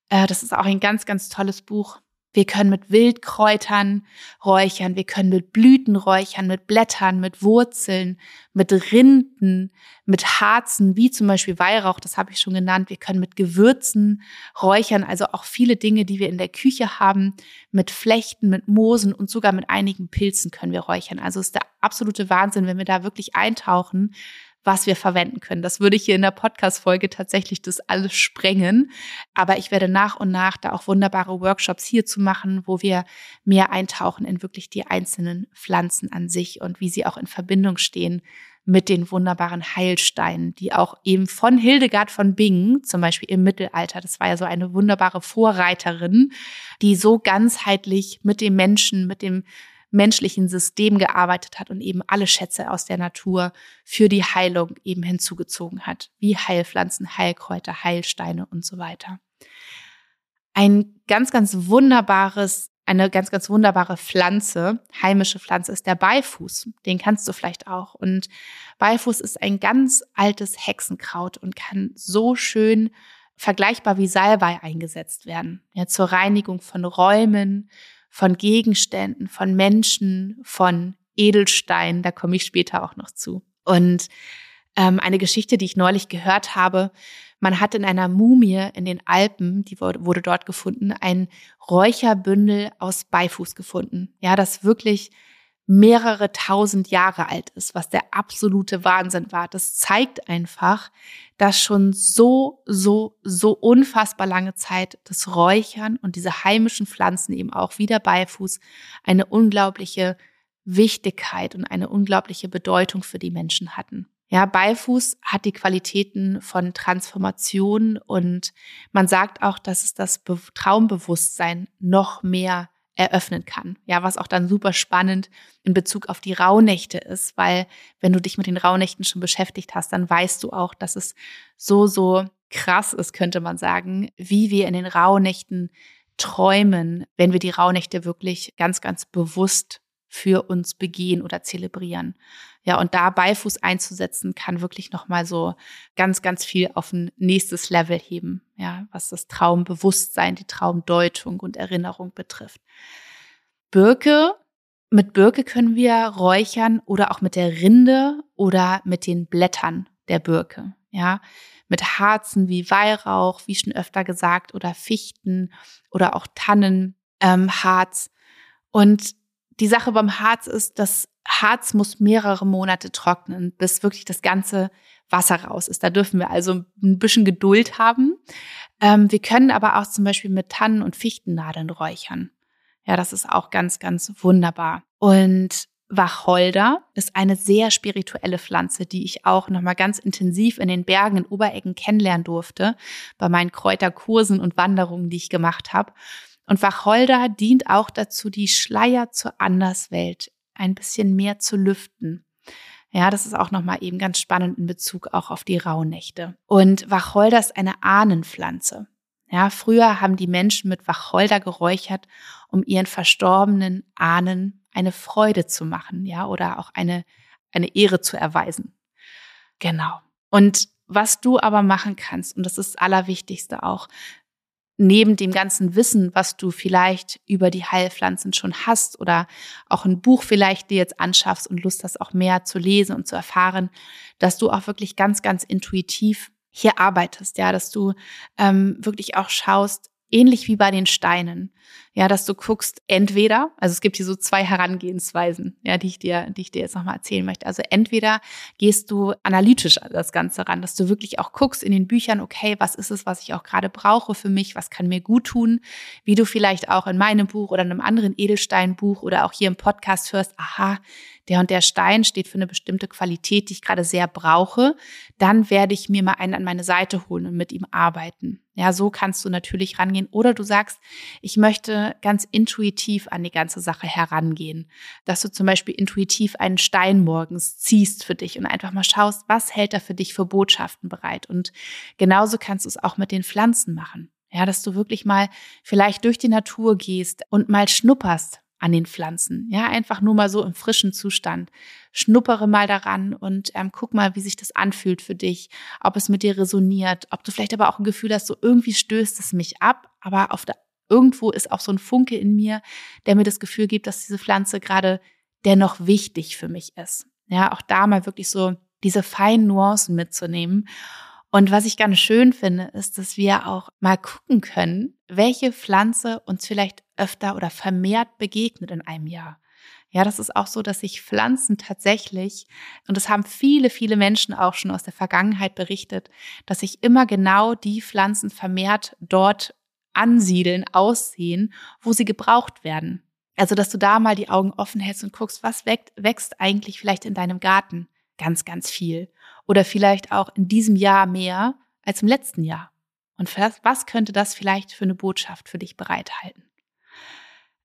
Äh, das ist auch ein ganz, ganz tolles Buch. Wir können mit Wildkräutern räuchern, wir können mit Blüten räuchern, mit Blättern, mit Wurzeln, mit Rinden, mit Harzen, wie zum Beispiel Weihrauch, das habe ich schon genannt. Wir können mit Gewürzen räuchern, also auch viele Dinge, die wir in der Küche haben, mit Flechten, mit Moosen und sogar mit einigen Pilzen können wir räuchern. Also ist der absolute Wahnsinn, wenn wir da wirklich eintauchen, was wir verwenden können. Das würde ich hier in der Podcast-Folge tatsächlich das alles sprengen. Aber ich werde nach und nach da auch wunderbare Workshops hier zu machen, wo wir mehr eintauchen in wirklich die einzelnen Pflanzen an sich und wie sie auch in Verbindung stehen mit den wunderbaren Heilsteinen, die auch eben von Hildegard von Bingen, zum Beispiel im Mittelalter, das war ja so eine wunderbare Vorreiterin, die so ganzheitlich mit dem Menschen, mit dem menschlichen System gearbeitet hat und eben alle Schätze aus der Natur für die Heilung eben hinzugezogen hat, wie Heilpflanzen, Heilkräuter, Heilsteine und so weiter. Ein ganz, ganz wunderbares, eine ganz, ganz wunderbare Pflanze, heimische Pflanze ist der Beifuß. Den kannst du vielleicht auch. Und Beifuß ist ein ganz altes Hexenkraut und kann so schön vergleichbar wie Salbei eingesetzt werden. Ja, zur Reinigung von Räumen, von Gegenständen, von Menschen, von Edelsteinen. Da komme ich später auch noch zu. Und ähm, eine Geschichte, die ich neulich gehört habe, man hat in einer Mumie in den Alpen, die wurde dort gefunden, ein Räucherbündel aus Beifuß gefunden. Ja, das wirklich mehrere tausend Jahre alt ist, was der absolute Wahnsinn war. Das zeigt einfach, dass schon so, so, so unfassbar lange Zeit das Räuchern und diese heimischen Pflanzen eben auch wieder Beifuß eine unglaubliche Wichtigkeit und eine unglaubliche Bedeutung für die Menschen hatten. Ja, Beifuß hat die Qualitäten von Transformation und man sagt auch, dass es das Be Traumbewusstsein noch mehr eröffnen kann. Ja, was auch dann super spannend in Bezug auf die Rauhnächte ist, weil wenn du dich mit den Rauhnächten schon beschäftigt hast, dann weißt du auch, dass es so, so krass ist, könnte man sagen, wie wir in den Rauhnächten träumen, wenn wir die Rauhnächte wirklich ganz, ganz bewusst für uns begehen oder zelebrieren. Ja, und da Beifuß einzusetzen, kann wirklich nochmal so ganz, ganz viel auf ein nächstes Level heben, ja, was das Traumbewusstsein, die Traumdeutung und Erinnerung betrifft. Birke, mit Birke können wir räuchern oder auch mit der Rinde oder mit den Blättern der Birke, ja, mit Harzen wie Weihrauch, wie schon öfter gesagt, oder Fichten oder auch Tannenharz. Ähm, und die Sache beim Harz ist, das Harz muss mehrere Monate trocknen, bis wirklich das ganze Wasser raus ist. Da dürfen wir also ein bisschen Geduld haben. Ähm, wir können aber auch zum Beispiel mit Tannen- und Fichtennadeln räuchern. Ja, das ist auch ganz, ganz wunderbar. Und Wacholder ist eine sehr spirituelle Pflanze, die ich auch nochmal ganz intensiv in den Bergen in Oberecken kennenlernen durfte, bei meinen Kräuterkursen und Wanderungen, die ich gemacht habe. Und Wacholder dient auch dazu, die Schleier zur Anderswelt ein bisschen mehr zu lüften. Ja, das ist auch nochmal eben ganz spannend in Bezug auch auf die Rauhnächte. Und Wacholder ist eine Ahnenpflanze. Ja, früher haben die Menschen mit Wacholder geräuchert, um ihren verstorbenen Ahnen eine Freude zu machen, ja, oder auch eine, eine Ehre zu erweisen. Genau. Und was du aber machen kannst, und das ist das Allerwichtigste auch, neben dem ganzen Wissen, was du vielleicht über die Heilpflanzen schon hast oder auch ein Buch vielleicht dir jetzt anschaffst und Lust hast, auch mehr zu lesen und zu erfahren, dass du auch wirklich ganz, ganz intuitiv hier arbeitest, ja, dass du ähm, wirklich auch schaust, ähnlich wie bei den Steinen. Ja, dass du guckst, entweder, also es gibt hier so zwei Herangehensweisen, ja, die ich dir, die ich dir jetzt nochmal erzählen möchte. Also entweder gehst du analytisch an das Ganze ran, dass du wirklich auch guckst in den Büchern, okay, was ist es, was ich auch gerade brauche für mich, was kann mir gut tun, wie du vielleicht auch in meinem Buch oder in einem anderen Edelsteinbuch oder auch hier im Podcast hörst, aha, der und der Stein steht für eine bestimmte Qualität, die ich gerade sehr brauche, dann werde ich mir mal einen an meine Seite holen und mit ihm arbeiten. Ja, so kannst du natürlich rangehen. Oder du sagst, ich möchte ganz intuitiv an die ganze Sache herangehen. Dass du zum Beispiel intuitiv einen Stein morgens ziehst für dich und einfach mal schaust, was hält er für dich für Botschaften bereit. Und genauso kannst du es auch mit den Pflanzen machen. Ja, dass du wirklich mal vielleicht durch die Natur gehst und mal schnupperst, an den Pflanzen. Ja, einfach nur mal so im frischen Zustand. Schnuppere mal daran und ähm, guck mal, wie sich das anfühlt für dich, ob es mit dir resoniert, ob du vielleicht aber auch ein Gefühl hast, so irgendwie stößt es mich ab, aber auf der, irgendwo ist auch so ein Funke in mir, der mir das Gefühl gibt, dass diese Pflanze gerade dennoch wichtig für mich ist. Ja, auch da mal wirklich so diese feinen Nuancen mitzunehmen. Und was ich ganz schön finde, ist, dass wir auch mal gucken können, welche Pflanze uns vielleicht öfter oder vermehrt begegnet in einem Jahr. Ja, das ist auch so, dass sich Pflanzen tatsächlich, und das haben viele, viele Menschen auch schon aus der Vergangenheit berichtet, dass sich immer genau die Pflanzen vermehrt dort ansiedeln, aussehen, wo sie gebraucht werden. Also, dass du da mal die Augen offen hältst und guckst, was wächst eigentlich vielleicht in deinem Garten? Ganz, ganz viel. Oder vielleicht auch in diesem Jahr mehr als im letzten Jahr. Und was könnte das vielleicht für eine Botschaft für dich bereithalten?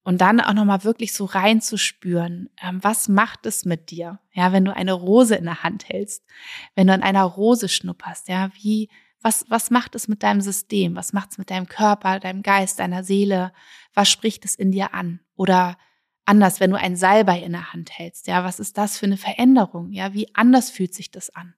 Und dann auch nochmal wirklich so reinzuspüren, ähm, was macht es mit dir? Ja, wenn du eine Rose in der Hand hältst, wenn du an einer Rose schnupperst, ja, wie, was, was macht es mit deinem System? Was macht es mit deinem Körper, deinem Geist, deiner Seele? Was spricht es in dir an? Oder anders, wenn du ein Salbei in der Hand hältst, ja, was ist das für eine Veränderung? Ja, wie anders fühlt sich das an?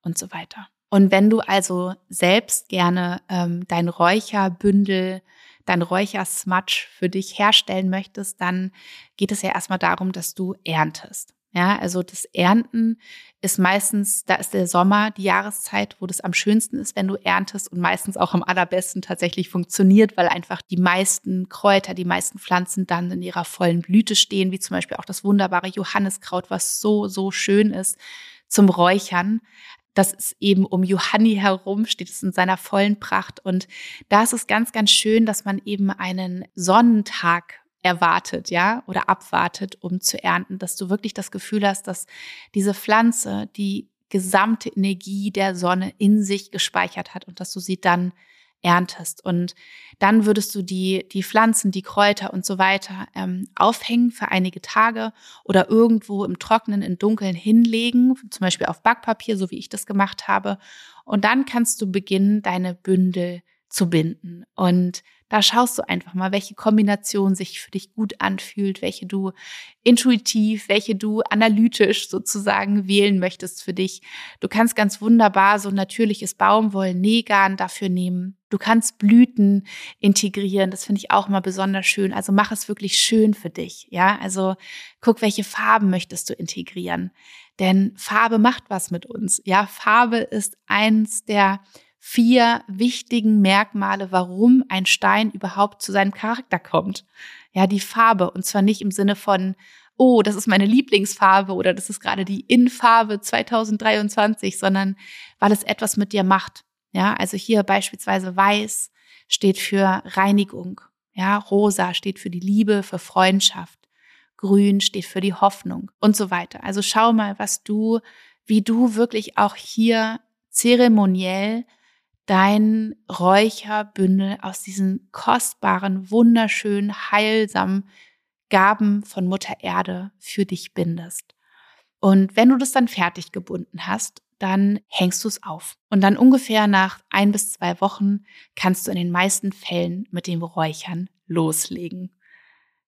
Und so weiter. Und wenn du also selbst gerne ähm, dein Räucherbündel dein Räuchersmudge für dich herstellen möchtest, dann geht es ja erstmal darum, dass du erntest. Ja, also das Ernten ist meistens, da ist der Sommer die Jahreszeit, wo das am schönsten ist, wenn du erntest und meistens auch am allerbesten tatsächlich funktioniert, weil einfach die meisten Kräuter, die meisten Pflanzen dann in ihrer vollen Blüte stehen, wie zum Beispiel auch das wunderbare Johanniskraut, was so, so schön ist zum Räuchern das ist eben um Johanni herum, steht es in seiner vollen Pracht. Und da ist es ganz, ganz schön, dass man eben einen Sonnentag erwartet, ja, oder abwartet, um zu ernten, dass du wirklich das Gefühl hast, dass diese Pflanze, die gesamte Energie der Sonne in sich gespeichert hat und dass du sie dann erntest. Und dann würdest du die, die Pflanzen, die Kräuter und so weiter ähm, aufhängen für einige Tage oder irgendwo im Trockenen, im Dunkeln hinlegen, zum Beispiel auf Backpapier, so wie ich das gemacht habe. Und dann kannst du beginnen, deine Bündel zu binden. Und da schaust du einfach mal, welche Kombination sich für dich gut anfühlt, welche du intuitiv, welche du analytisch sozusagen wählen möchtest für dich. Du kannst ganz wunderbar so natürliches Baumwoll-Nähgarn dafür nehmen. Du kannst Blüten integrieren. Das finde ich auch mal besonders schön. Also mach es wirklich schön für dich. Ja, also guck, welche Farben möchtest du integrieren. Denn Farbe macht was mit uns. Ja, Farbe ist eins der vier wichtigen Merkmale, warum ein Stein überhaupt zu seinem Charakter kommt. Ja, die Farbe. Und zwar nicht im Sinne von, oh, das ist meine Lieblingsfarbe oder das ist gerade die In-Farbe 2023, sondern weil es etwas mit dir macht. Ja, also hier beispielsweise weiß steht für Reinigung. Ja, rosa steht für die Liebe, für Freundschaft. Grün steht für die Hoffnung und so weiter. Also schau mal, was du, wie du wirklich auch hier zeremoniell dein Räucherbündel aus diesen kostbaren, wunderschönen, heilsamen Gaben von Mutter Erde für dich bindest. Und wenn du das dann fertig gebunden hast, dann hängst du es auf. Und dann ungefähr nach ein bis zwei Wochen kannst du in den meisten Fällen mit dem Räuchern loslegen.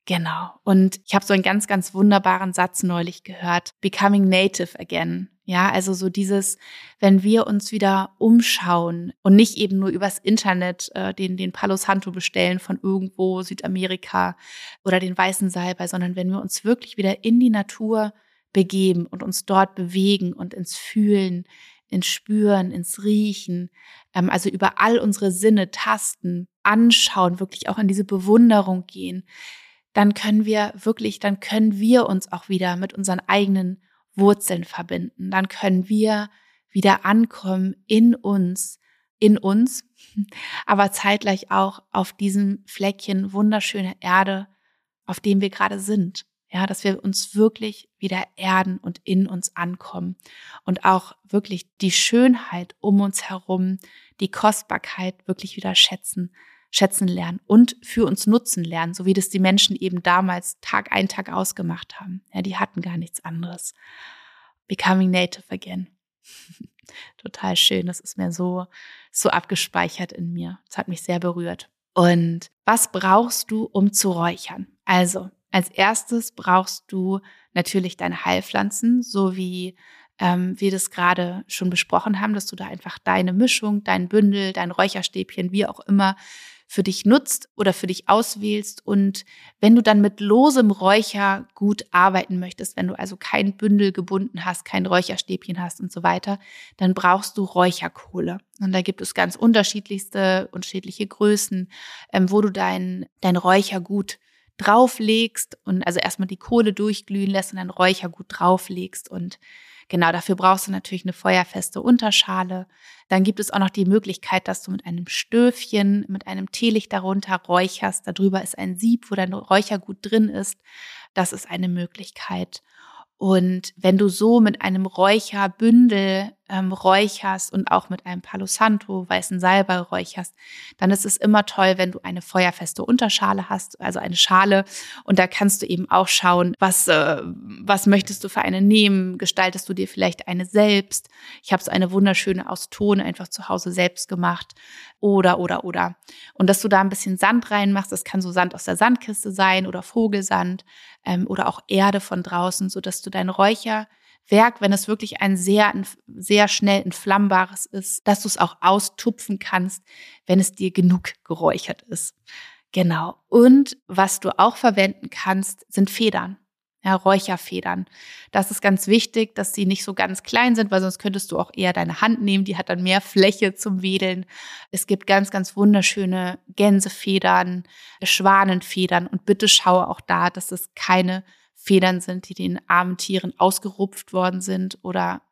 Genau. Und ich habe so einen ganz, ganz wunderbaren Satz neulich gehört. Becoming native again. Ja, also so dieses, wenn wir uns wieder umschauen und nicht eben nur übers Internet äh, den, den Palo Santo bestellen von irgendwo Südamerika oder den weißen Salbei, sondern wenn wir uns wirklich wieder in die Natur begeben und uns dort bewegen und ins Fühlen, ins Spüren, ins Riechen, ähm, also über all unsere Sinne tasten, anschauen, wirklich auch in diese Bewunderung gehen, dann können wir wirklich, dann können wir uns auch wieder mit unseren eigenen Wurzeln verbinden. Dann können wir wieder ankommen in uns, in uns, aber zeitgleich auch auf diesem Fleckchen wunderschöne Erde, auf dem wir gerade sind. Ja, dass wir uns wirklich wieder erden und in uns ankommen und auch wirklich die Schönheit um uns herum, die Kostbarkeit wirklich wieder schätzen, schätzen lernen und für uns nutzen lernen, so wie das die Menschen eben damals Tag ein, Tag ausgemacht haben. Ja, die hatten gar nichts anderes. Becoming Native Again. Total schön. Das ist mir so, so abgespeichert in mir. Das hat mich sehr berührt. Und was brauchst du, um zu räuchern? Also, als erstes brauchst du natürlich deine Heilpflanzen, so wie ähm, wir das gerade schon besprochen haben, dass du da einfach deine Mischung, dein Bündel, dein Räucherstäbchen, wie auch immer, für dich nutzt oder für dich auswählst. Und wenn du dann mit losem Räucher gut arbeiten möchtest, wenn du also kein Bündel gebunden hast, kein Räucherstäbchen hast und so weiter, dann brauchst du Räucherkohle. Und da gibt es ganz unterschiedlichste, unterschiedliche Größen, ähm, wo du dein, dein Räuchergut drauflegst und also erstmal die Kohle durchglühen lässt und dann Räuchergut drauflegst und Genau, dafür brauchst du natürlich eine feuerfeste Unterschale. Dann gibt es auch noch die Möglichkeit, dass du mit einem Stöfchen, mit einem Teelicht darunter räucherst. Darüber ist ein Sieb, wo dein Räuchergut drin ist. Das ist eine Möglichkeit. Und wenn du so mit einem Räucherbündel ähm, räucherst und auch mit einem Palo Santo, weißen Salbei räucherst, dann ist es immer toll, wenn du eine feuerfeste Unterschale hast, also eine Schale. Und da kannst du eben auch schauen, was, äh, was möchtest du für eine nehmen? Gestaltest du dir vielleicht eine selbst? Ich habe so eine wunderschöne aus Ton einfach zu Hause selbst gemacht. Oder, oder, oder. Und dass du da ein bisschen Sand reinmachst, das kann so Sand aus der Sandkiste sein oder Vogelsand ähm, oder auch Erde von draußen, so dass du dein Räucher Werk, wenn es wirklich ein sehr, sehr schnell entflammbares ist, dass du es auch austupfen kannst, wenn es dir genug geräuchert ist. Genau. Und was du auch verwenden kannst, sind Federn. Ja, Räucherfedern. Das ist ganz wichtig, dass sie nicht so ganz klein sind, weil sonst könntest du auch eher deine Hand nehmen. Die hat dann mehr Fläche zum Wedeln. Es gibt ganz, ganz wunderschöne Gänsefedern, Schwanenfedern und bitte schaue auch da, dass es keine Federn sind, die den armen Tieren ausgerupft worden sind oder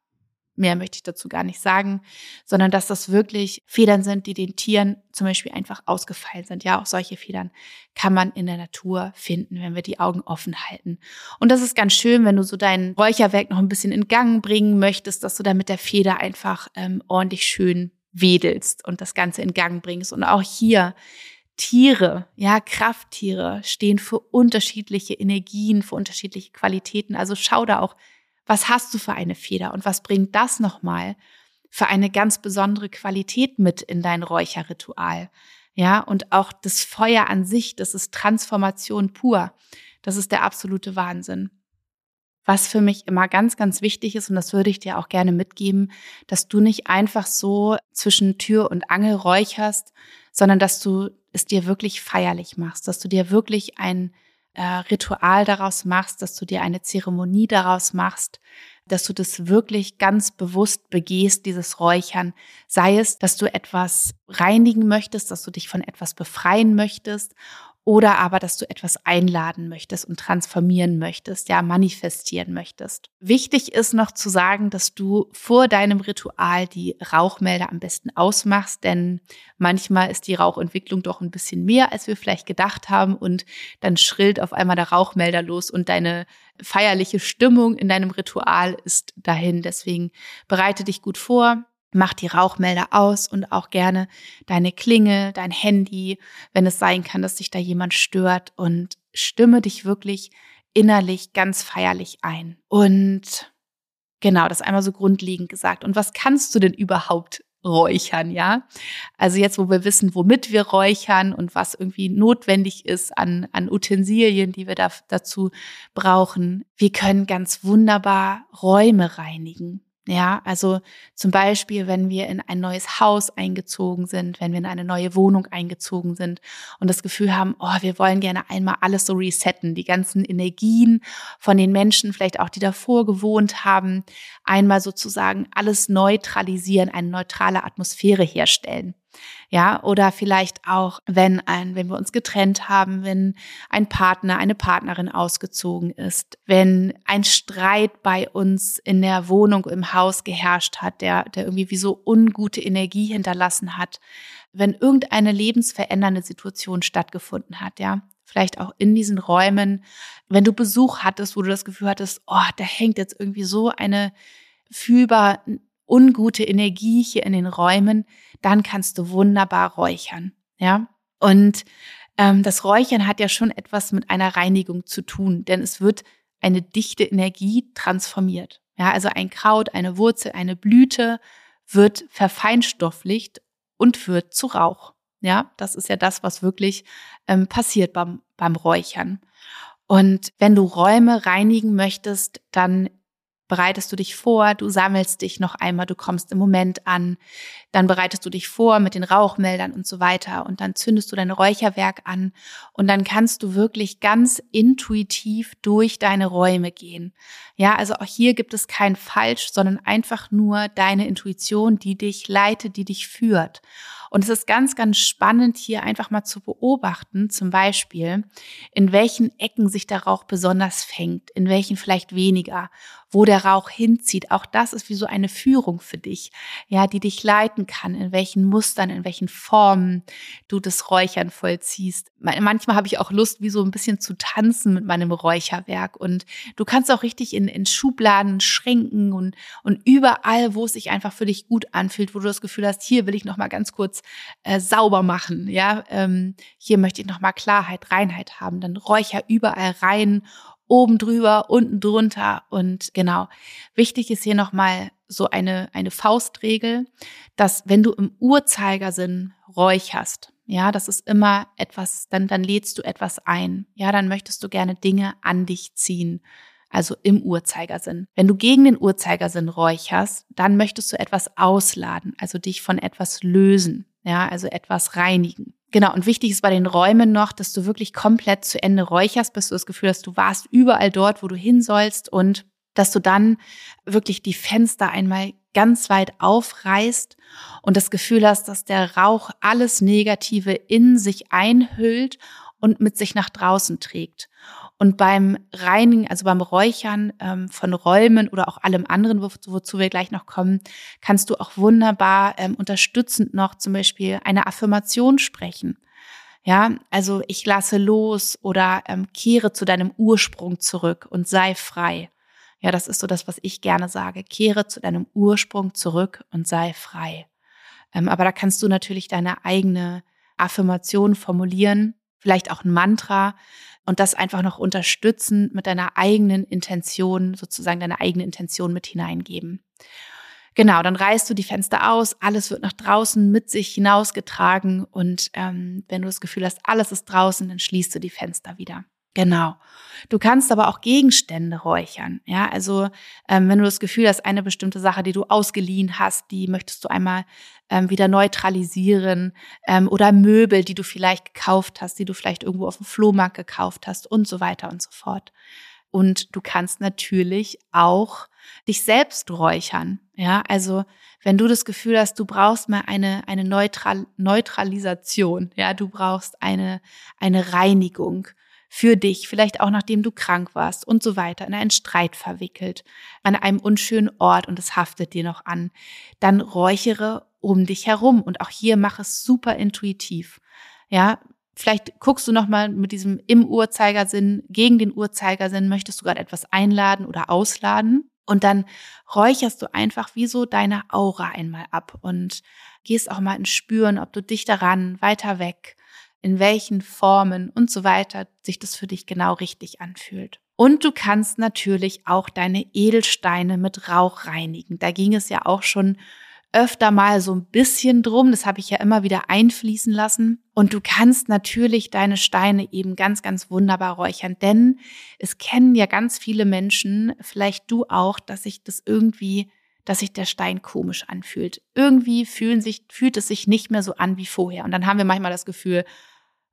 Mehr möchte ich dazu gar nicht sagen, sondern dass das wirklich Federn sind, die den Tieren zum Beispiel einfach ausgefallen sind. Ja, auch solche Federn kann man in der Natur finden, wenn wir die Augen offen halten. Und das ist ganz schön, wenn du so dein Räucherwerk noch ein bisschen in Gang bringen möchtest, dass du da mit der Feder einfach ähm, ordentlich schön wedelst und das Ganze in Gang bringst. Und auch hier Tiere, ja, Krafttiere stehen für unterschiedliche Energien, für unterschiedliche Qualitäten. Also schau da auch was hast du für eine Feder und was bringt das nochmal für eine ganz besondere Qualität mit in dein Räucherritual? Ja, und auch das Feuer an sich, das ist Transformation pur. Das ist der absolute Wahnsinn. Was für mich immer ganz, ganz wichtig ist, und das würde ich dir auch gerne mitgeben, dass du nicht einfach so zwischen Tür und Angel räucherst, sondern dass du es dir wirklich feierlich machst, dass du dir wirklich ein äh, Ritual daraus machst, dass du dir eine Zeremonie daraus machst, dass du das wirklich ganz bewusst begehst, dieses Räuchern. Sei es, dass du etwas reinigen möchtest, dass du dich von etwas befreien möchtest oder aber, dass du etwas einladen möchtest und transformieren möchtest, ja, manifestieren möchtest. Wichtig ist noch zu sagen, dass du vor deinem Ritual die Rauchmelder am besten ausmachst, denn manchmal ist die Rauchentwicklung doch ein bisschen mehr, als wir vielleicht gedacht haben und dann schrillt auf einmal der Rauchmelder los und deine feierliche Stimmung in deinem Ritual ist dahin. Deswegen bereite dich gut vor, Mach die Rauchmelder aus und auch gerne deine Klinge, dein Handy, wenn es sein kann, dass sich da jemand stört und stimme dich wirklich innerlich ganz feierlich ein. Und genau, das einmal so grundlegend gesagt. Und was kannst du denn überhaupt räuchern, ja? Also jetzt, wo wir wissen, womit wir räuchern und was irgendwie notwendig ist an, an Utensilien, die wir da, dazu brauchen. Wir können ganz wunderbar Räume reinigen. Ja, also zum Beispiel, wenn wir in ein neues Haus eingezogen sind, wenn wir in eine neue Wohnung eingezogen sind und das Gefühl haben, oh, wir wollen gerne einmal alles so resetten, die ganzen Energien von den Menschen, vielleicht auch die davor gewohnt haben, einmal sozusagen alles neutralisieren, eine neutrale Atmosphäre herstellen. Ja, oder vielleicht auch, wenn ein, wenn wir uns getrennt haben, wenn ein Partner, eine Partnerin ausgezogen ist, wenn ein Streit bei uns in der Wohnung, im Haus geherrscht hat, der, der irgendwie wie so ungute Energie hinterlassen hat, wenn irgendeine lebensverändernde Situation stattgefunden hat, ja, vielleicht auch in diesen Räumen, wenn du Besuch hattest, wo du das Gefühl hattest, oh, da hängt jetzt irgendwie so eine fühlbar ungute Energie hier in den Räumen, dann kannst du wunderbar räuchern. Ja, und ähm, das Räuchern hat ja schon etwas mit einer Reinigung zu tun, denn es wird eine dichte Energie transformiert. Ja, also ein Kraut, eine Wurzel, eine Blüte wird verfeinstofflicht und wird zu Rauch. Ja, das ist ja das, was wirklich ähm, passiert beim, beim Räuchern. Und wenn du Räume reinigen möchtest, dann bereitest du dich vor, du sammelst dich noch einmal, du kommst im Moment an, dann bereitest du dich vor mit den Rauchmeldern und so weiter und dann zündest du dein Räucherwerk an und dann kannst du wirklich ganz intuitiv durch deine Räume gehen. Ja, also auch hier gibt es kein falsch, sondern einfach nur deine Intuition, die dich leitet, die dich führt. Und es ist ganz, ganz spannend hier einfach mal zu beobachten, zum Beispiel, in welchen Ecken sich der Rauch besonders fängt, in welchen vielleicht weniger, wo der Rauch hinzieht. Auch das ist wie so eine Führung für dich, ja, die dich leiten kann, in welchen Mustern, in welchen Formen du das Räuchern vollziehst. Manchmal habe ich auch Lust, wie so ein bisschen zu tanzen mit meinem Räucherwerk. Und du kannst auch richtig in, in Schubladen, Schränken und, und überall, wo es sich einfach für dich gut anfühlt, wo du das Gefühl hast, hier will ich noch mal ganz kurz äh, sauber machen. Ja, ähm, hier möchte ich nochmal Klarheit, Reinheit haben. Dann räucher überall rein, oben drüber, unten drunter und genau. Wichtig ist hier nochmal so eine eine Faustregel, dass wenn du im Uhrzeigersinn räucherst, ja, das ist immer etwas, dann dann lädst du etwas ein. Ja, dann möchtest du gerne Dinge an dich ziehen also im Uhrzeigersinn. Wenn du gegen den Uhrzeigersinn räucherst, dann möchtest du etwas ausladen, also dich von etwas lösen ja, also etwas reinigen. Genau, und wichtig ist bei den Räumen noch, dass du wirklich komplett zu Ende räucherst, bis du das Gefühl hast, du warst überall dort, wo du hin sollst und dass du dann wirklich die Fenster einmal ganz weit aufreißt und das Gefühl hast, dass der Rauch alles Negative in sich einhüllt und mit sich nach draußen trägt. Und beim Reinigen, also beim Räuchern ähm, von Räumen oder auch allem anderen, wo, wozu wir gleich noch kommen, kannst du auch wunderbar ähm, unterstützend noch zum Beispiel eine Affirmation sprechen. Ja, also ich lasse los oder ähm, kehre zu deinem Ursprung zurück und sei frei. Ja, das ist so das, was ich gerne sage. Kehre zu deinem Ursprung zurück und sei frei. Ähm, aber da kannst du natürlich deine eigene Affirmation formulieren, vielleicht auch ein Mantra und das einfach noch unterstützen mit deiner eigenen Intention, sozusagen deine eigene Intention mit hineingeben. Genau, dann reißt du die Fenster aus, alles wird nach draußen mit sich hinausgetragen und ähm, wenn du das Gefühl hast, alles ist draußen, dann schließt du die Fenster wieder. Genau. Du kannst aber auch Gegenstände räuchern. Ja, also ähm, wenn du das Gefühl hast, eine bestimmte Sache, die du ausgeliehen hast, die möchtest du einmal ähm, wieder neutralisieren ähm, oder Möbel, die du vielleicht gekauft hast, die du vielleicht irgendwo auf dem Flohmarkt gekauft hast und so weiter und so fort. Und du kannst natürlich auch dich selbst räuchern. Ja, also wenn du das Gefühl hast, du brauchst mal eine, eine Neutral Neutralisation, ja, du brauchst eine, eine Reinigung für dich, vielleicht auch nachdem du krank warst und so weiter, in einen Streit verwickelt, an einem unschönen Ort und es haftet dir noch an, dann räuchere um dich herum und auch hier mach es super intuitiv. Ja, vielleicht guckst du noch mal mit diesem im Uhrzeigersinn gegen den Uhrzeigersinn, möchtest du gerade etwas einladen oder ausladen und dann räucherst du einfach wie so deine Aura einmal ab und gehst auch mal ins Spüren, ob du dich daran, weiter weg, in welchen Formen und so weiter sich das für dich genau richtig anfühlt. Und du kannst natürlich auch deine Edelsteine mit Rauch reinigen. Da ging es ja auch schon öfter mal so ein bisschen drum. Das habe ich ja immer wieder einfließen lassen. Und du kannst natürlich deine Steine eben ganz, ganz wunderbar räuchern, denn es kennen ja ganz viele Menschen, vielleicht du auch, dass sich das irgendwie dass sich der Stein komisch anfühlt. Irgendwie fühlen sich, fühlt es sich nicht mehr so an wie vorher. Und dann haben wir manchmal das Gefühl,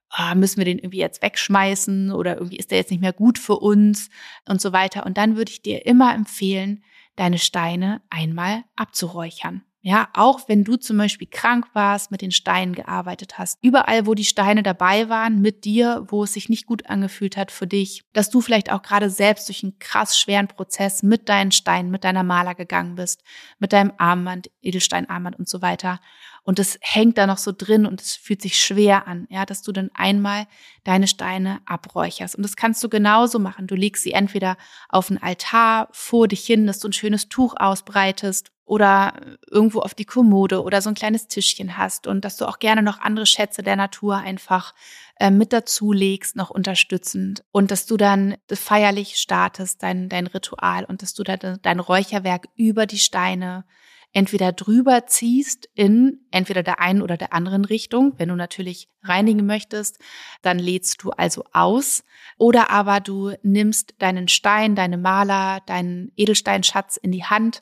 ah, müssen wir den irgendwie jetzt wegschmeißen oder irgendwie ist der jetzt nicht mehr gut für uns und so weiter. Und dann würde ich dir immer empfehlen, deine Steine einmal abzuräuchern. Ja, auch wenn du zum Beispiel krank warst, mit den Steinen gearbeitet hast, überall, wo die Steine dabei waren, mit dir, wo es sich nicht gut angefühlt hat für dich, dass du vielleicht auch gerade selbst durch einen krass schweren Prozess mit deinen Steinen, mit deiner Maler gegangen bist, mit deinem Armband, Edelsteinarmband und so weiter und es hängt da noch so drin und es fühlt sich schwer an, ja, dass du dann einmal deine Steine abräucherst. Und das kannst du genauso machen. Du legst sie entweder auf einen Altar vor dich hin, dass du ein schönes Tuch ausbreitest oder irgendwo auf die Kommode oder so ein kleines Tischchen hast und dass du auch gerne noch andere Schätze der Natur einfach äh, mit dazu legst, noch unterstützend und dass du dann feierlich startest, dein, dein Ritual und dass du dann dein Räucherwerk über die Steine entweder drüber ziehst in entweder der einen oder der anderen Richtung. Wenn du natürlich reinigen möchtest, dann lädst du also aus. Oder aber du nimmst deinen Stein, deine Maler, deinen Edelsteinschatz in die Hand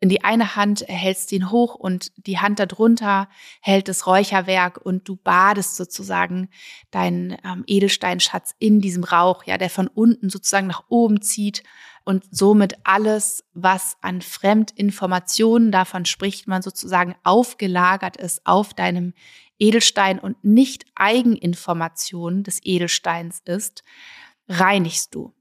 in die eine Hand hältst ihn hoch und die Hand darunter hält das Räucherwerk und du badest sozusagen deinen ähm, Edelsteinschatz in diesem Rauch, ja, der von unten sozusagen nach oben zieht und somit alles, was an Fremdinformationen, davon spricht man sozusagen, aufgelagert ist auf deinem Edelstein und nicht Eigeninformation des Edelsteins ist, reinigst du.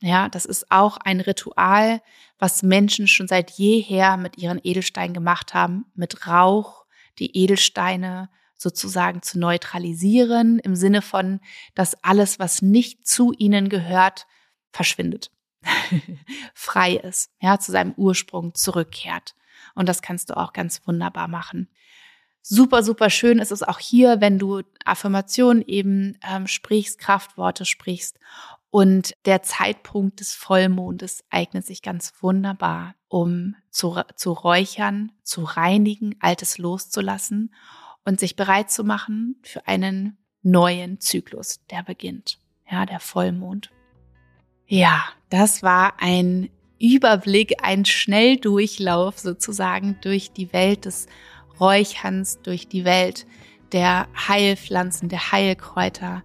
Ja, das ist auch ein Ritual, was Menschen schon seit jeher mit ihren Edelsteinen gemacht haben, mit Rauch die Edelsteine sozusagen zu neutralisieren, im Sinne von, dass alles, was nicht zu ihnen gehört, verschwindet. frei ist, ja, zu seinem Ursprung zurückkehrt. Und das kannst du auch ganz wunderbar machen. Super, super schön ist es auch hier, wenn du Affirmationen eben ähm, sprichst, Kraftworte sprichst. Und der Zeitpunkt des Vollmondes eignet sich ganz wunderbar, um zu, zu räuchern, zu reinigen, Altes loszulassen und sich bereit zu machen für einen neuen Zyklus, der beginnt. Ja, der Vollmond. Ja, das war ein Überblick, ein Schnelldurchlauf sozusagen durch die Welt des Räucherns, durch die Welt der Heilpflanzen, der Heilkräuter,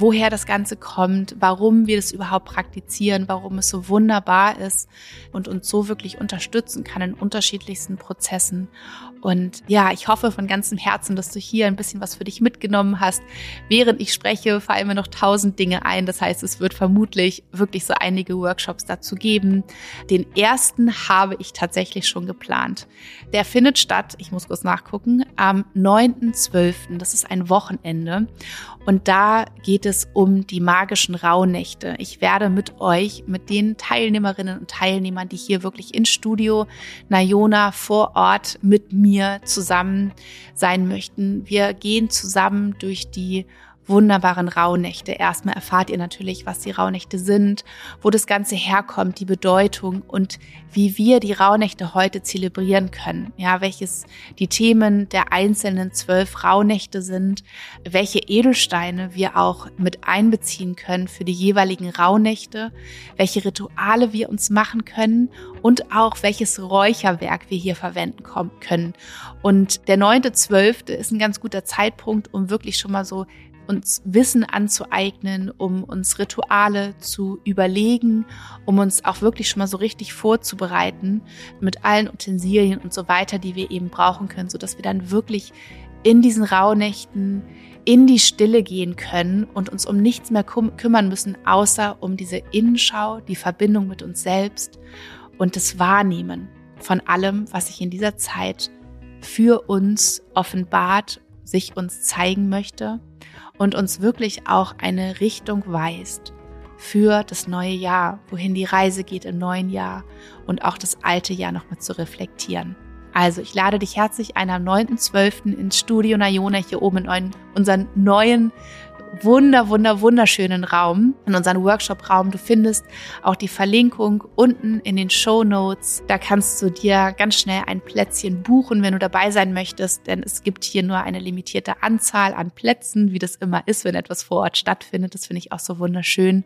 woher das Ganze kommt, warum wir das überhaupt praktizieren, warum es so wunderbar ist und uns so wirklich unterstützen kann in unterschiedlichsten Prozessen. Und ja, ich hoffe von ganzem Herzen, dass du hier ein bisschen was für dich mitgenommen hast. Während ich spreche, fallen mir noch tausend Dinge ein. Das heißt, es wird vermutlich wirklich so einige Workshops dazu geben. Den ersten habe ich tatsächlich schon geplant. Der findet statt, ich muss kurz nachgucken, am 9.12. Das ist ein Wochenende. Und da geht es um die magischen Rauhnächte. Ich werde mit euch, mit den Teilnehmerinnen und Teilnehmern, die hier wirklich in Studio Nayona vor Ort mit mir zusammen sein möchten. Wir gehen zusammen durch die wunderbaren Rauhnächte. Erstmal erfahrt ihr natürlich, was die Rauhnächte sind, wo das Ganze herkommt, die Bedeutung und wie wir die Rauhnächte heute zelebrieren können. Ja, welches die Themen der einzelnen zwölf Rauhnächte sind, welche Edelsteine wir auch mit einbeziehen können für die jeweiligen Rauhnächte, welche Rituale wir uns machen können und auch welches Räucherwerk wir hier verwenden können. Und der neunte, zwölfte ist ein ganz guter Zeitpunkt, um wirklich schon mal so uns Wissen anzueignen, um uns Rituale zu überlegen, um uns auch wirklich schon mal so richtig vorzubereiten mit allen Utensilien und so weiter, die wir eben brauchen können, so dass wir dann wirklich in diesen Rauhnächten in die Stille gehen können und uns um nichts mehr kümmern müssen, außer um diese Innenschau, die Verbindung mit uns selbst und das Wahrnehmen von allem, was sich in dieser Zeit für uns offenbart, sich uns zeigen möchte und uns wirklich auch eine Richtung weist für das neue Jahr, wohin die Reise geht im neuen Jahr und auch das alte Jahr nochmal zu reflektieren. Also ich lade dich herzlich ein am 9.12. ins Studio Nayona hier oben in unseren neuen wunder, wunder, wunderschönen Raum, in unseren Workshop-Raum. Du findest auch die Verlinkung unten in den Show Notes. Da kannst du dir ganz schnell ein Plätzchen buchen, wenn du dabei sein möchtest, denn es gibt hier nur eine limitierte Anzahl an Plätzen, wie das immer ist, wenn etwas vor Ort stattfindet. Das finde ich auch so wunderschön.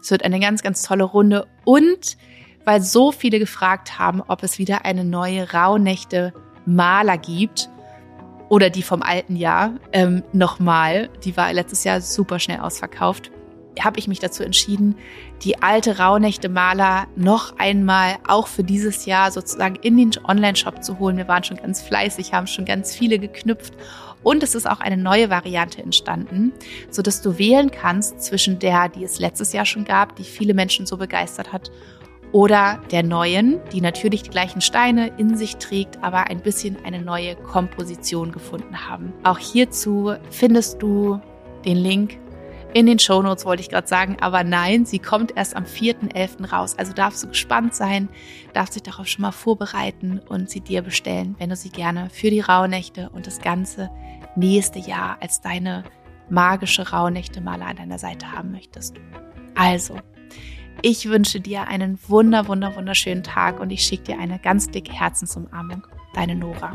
Es wird eine ganz, ganz tolle Runde und weil so viele gefragt haben, ob es wieder eine neue Rauhnächte Maler gibt, oder die vom alten Jahr ähm, nochmal. Die war letztes Jahr super schnell ausverkauft. Habe ich mich dazu entschieden, die alte Rauhnächte-Maler noch einmal auch für dieses Jahr sozusagen in den Online-Shop zu holen. Wir waren schon ganz fleißig, haben schon ganz viele geknüpft und es ist auch eine neue Variante entstanden, so dass du wählen kannst zwischen der, die es letztes Jahr schon gab, die viele Menschen so begeistert hat, oder der neuen, die natürlich die gleichen Steine in sich trägt, aber ein bisschen eine neue Komposition gefunden haben. Auch hierzu findest du den Link in den Shownotes, wollte ich gerade sagen, aber nein, sie kommt erst am 4.11. raus. Also darfst du gespannt sein, darfst dich darauf schon mal vorbereiten und sie dir bestellen, wenn du sie gerne für die Rauhnächte und das ganze nächste Jahr als deine magische Rauhnächte mal an deiner Seite haben möchtest. Also, ich wünsche dir einen wunder, wunder, wunderschönen Tag und ich schicke dir eine ganz dicke Herzensumarmung. Deine Nora.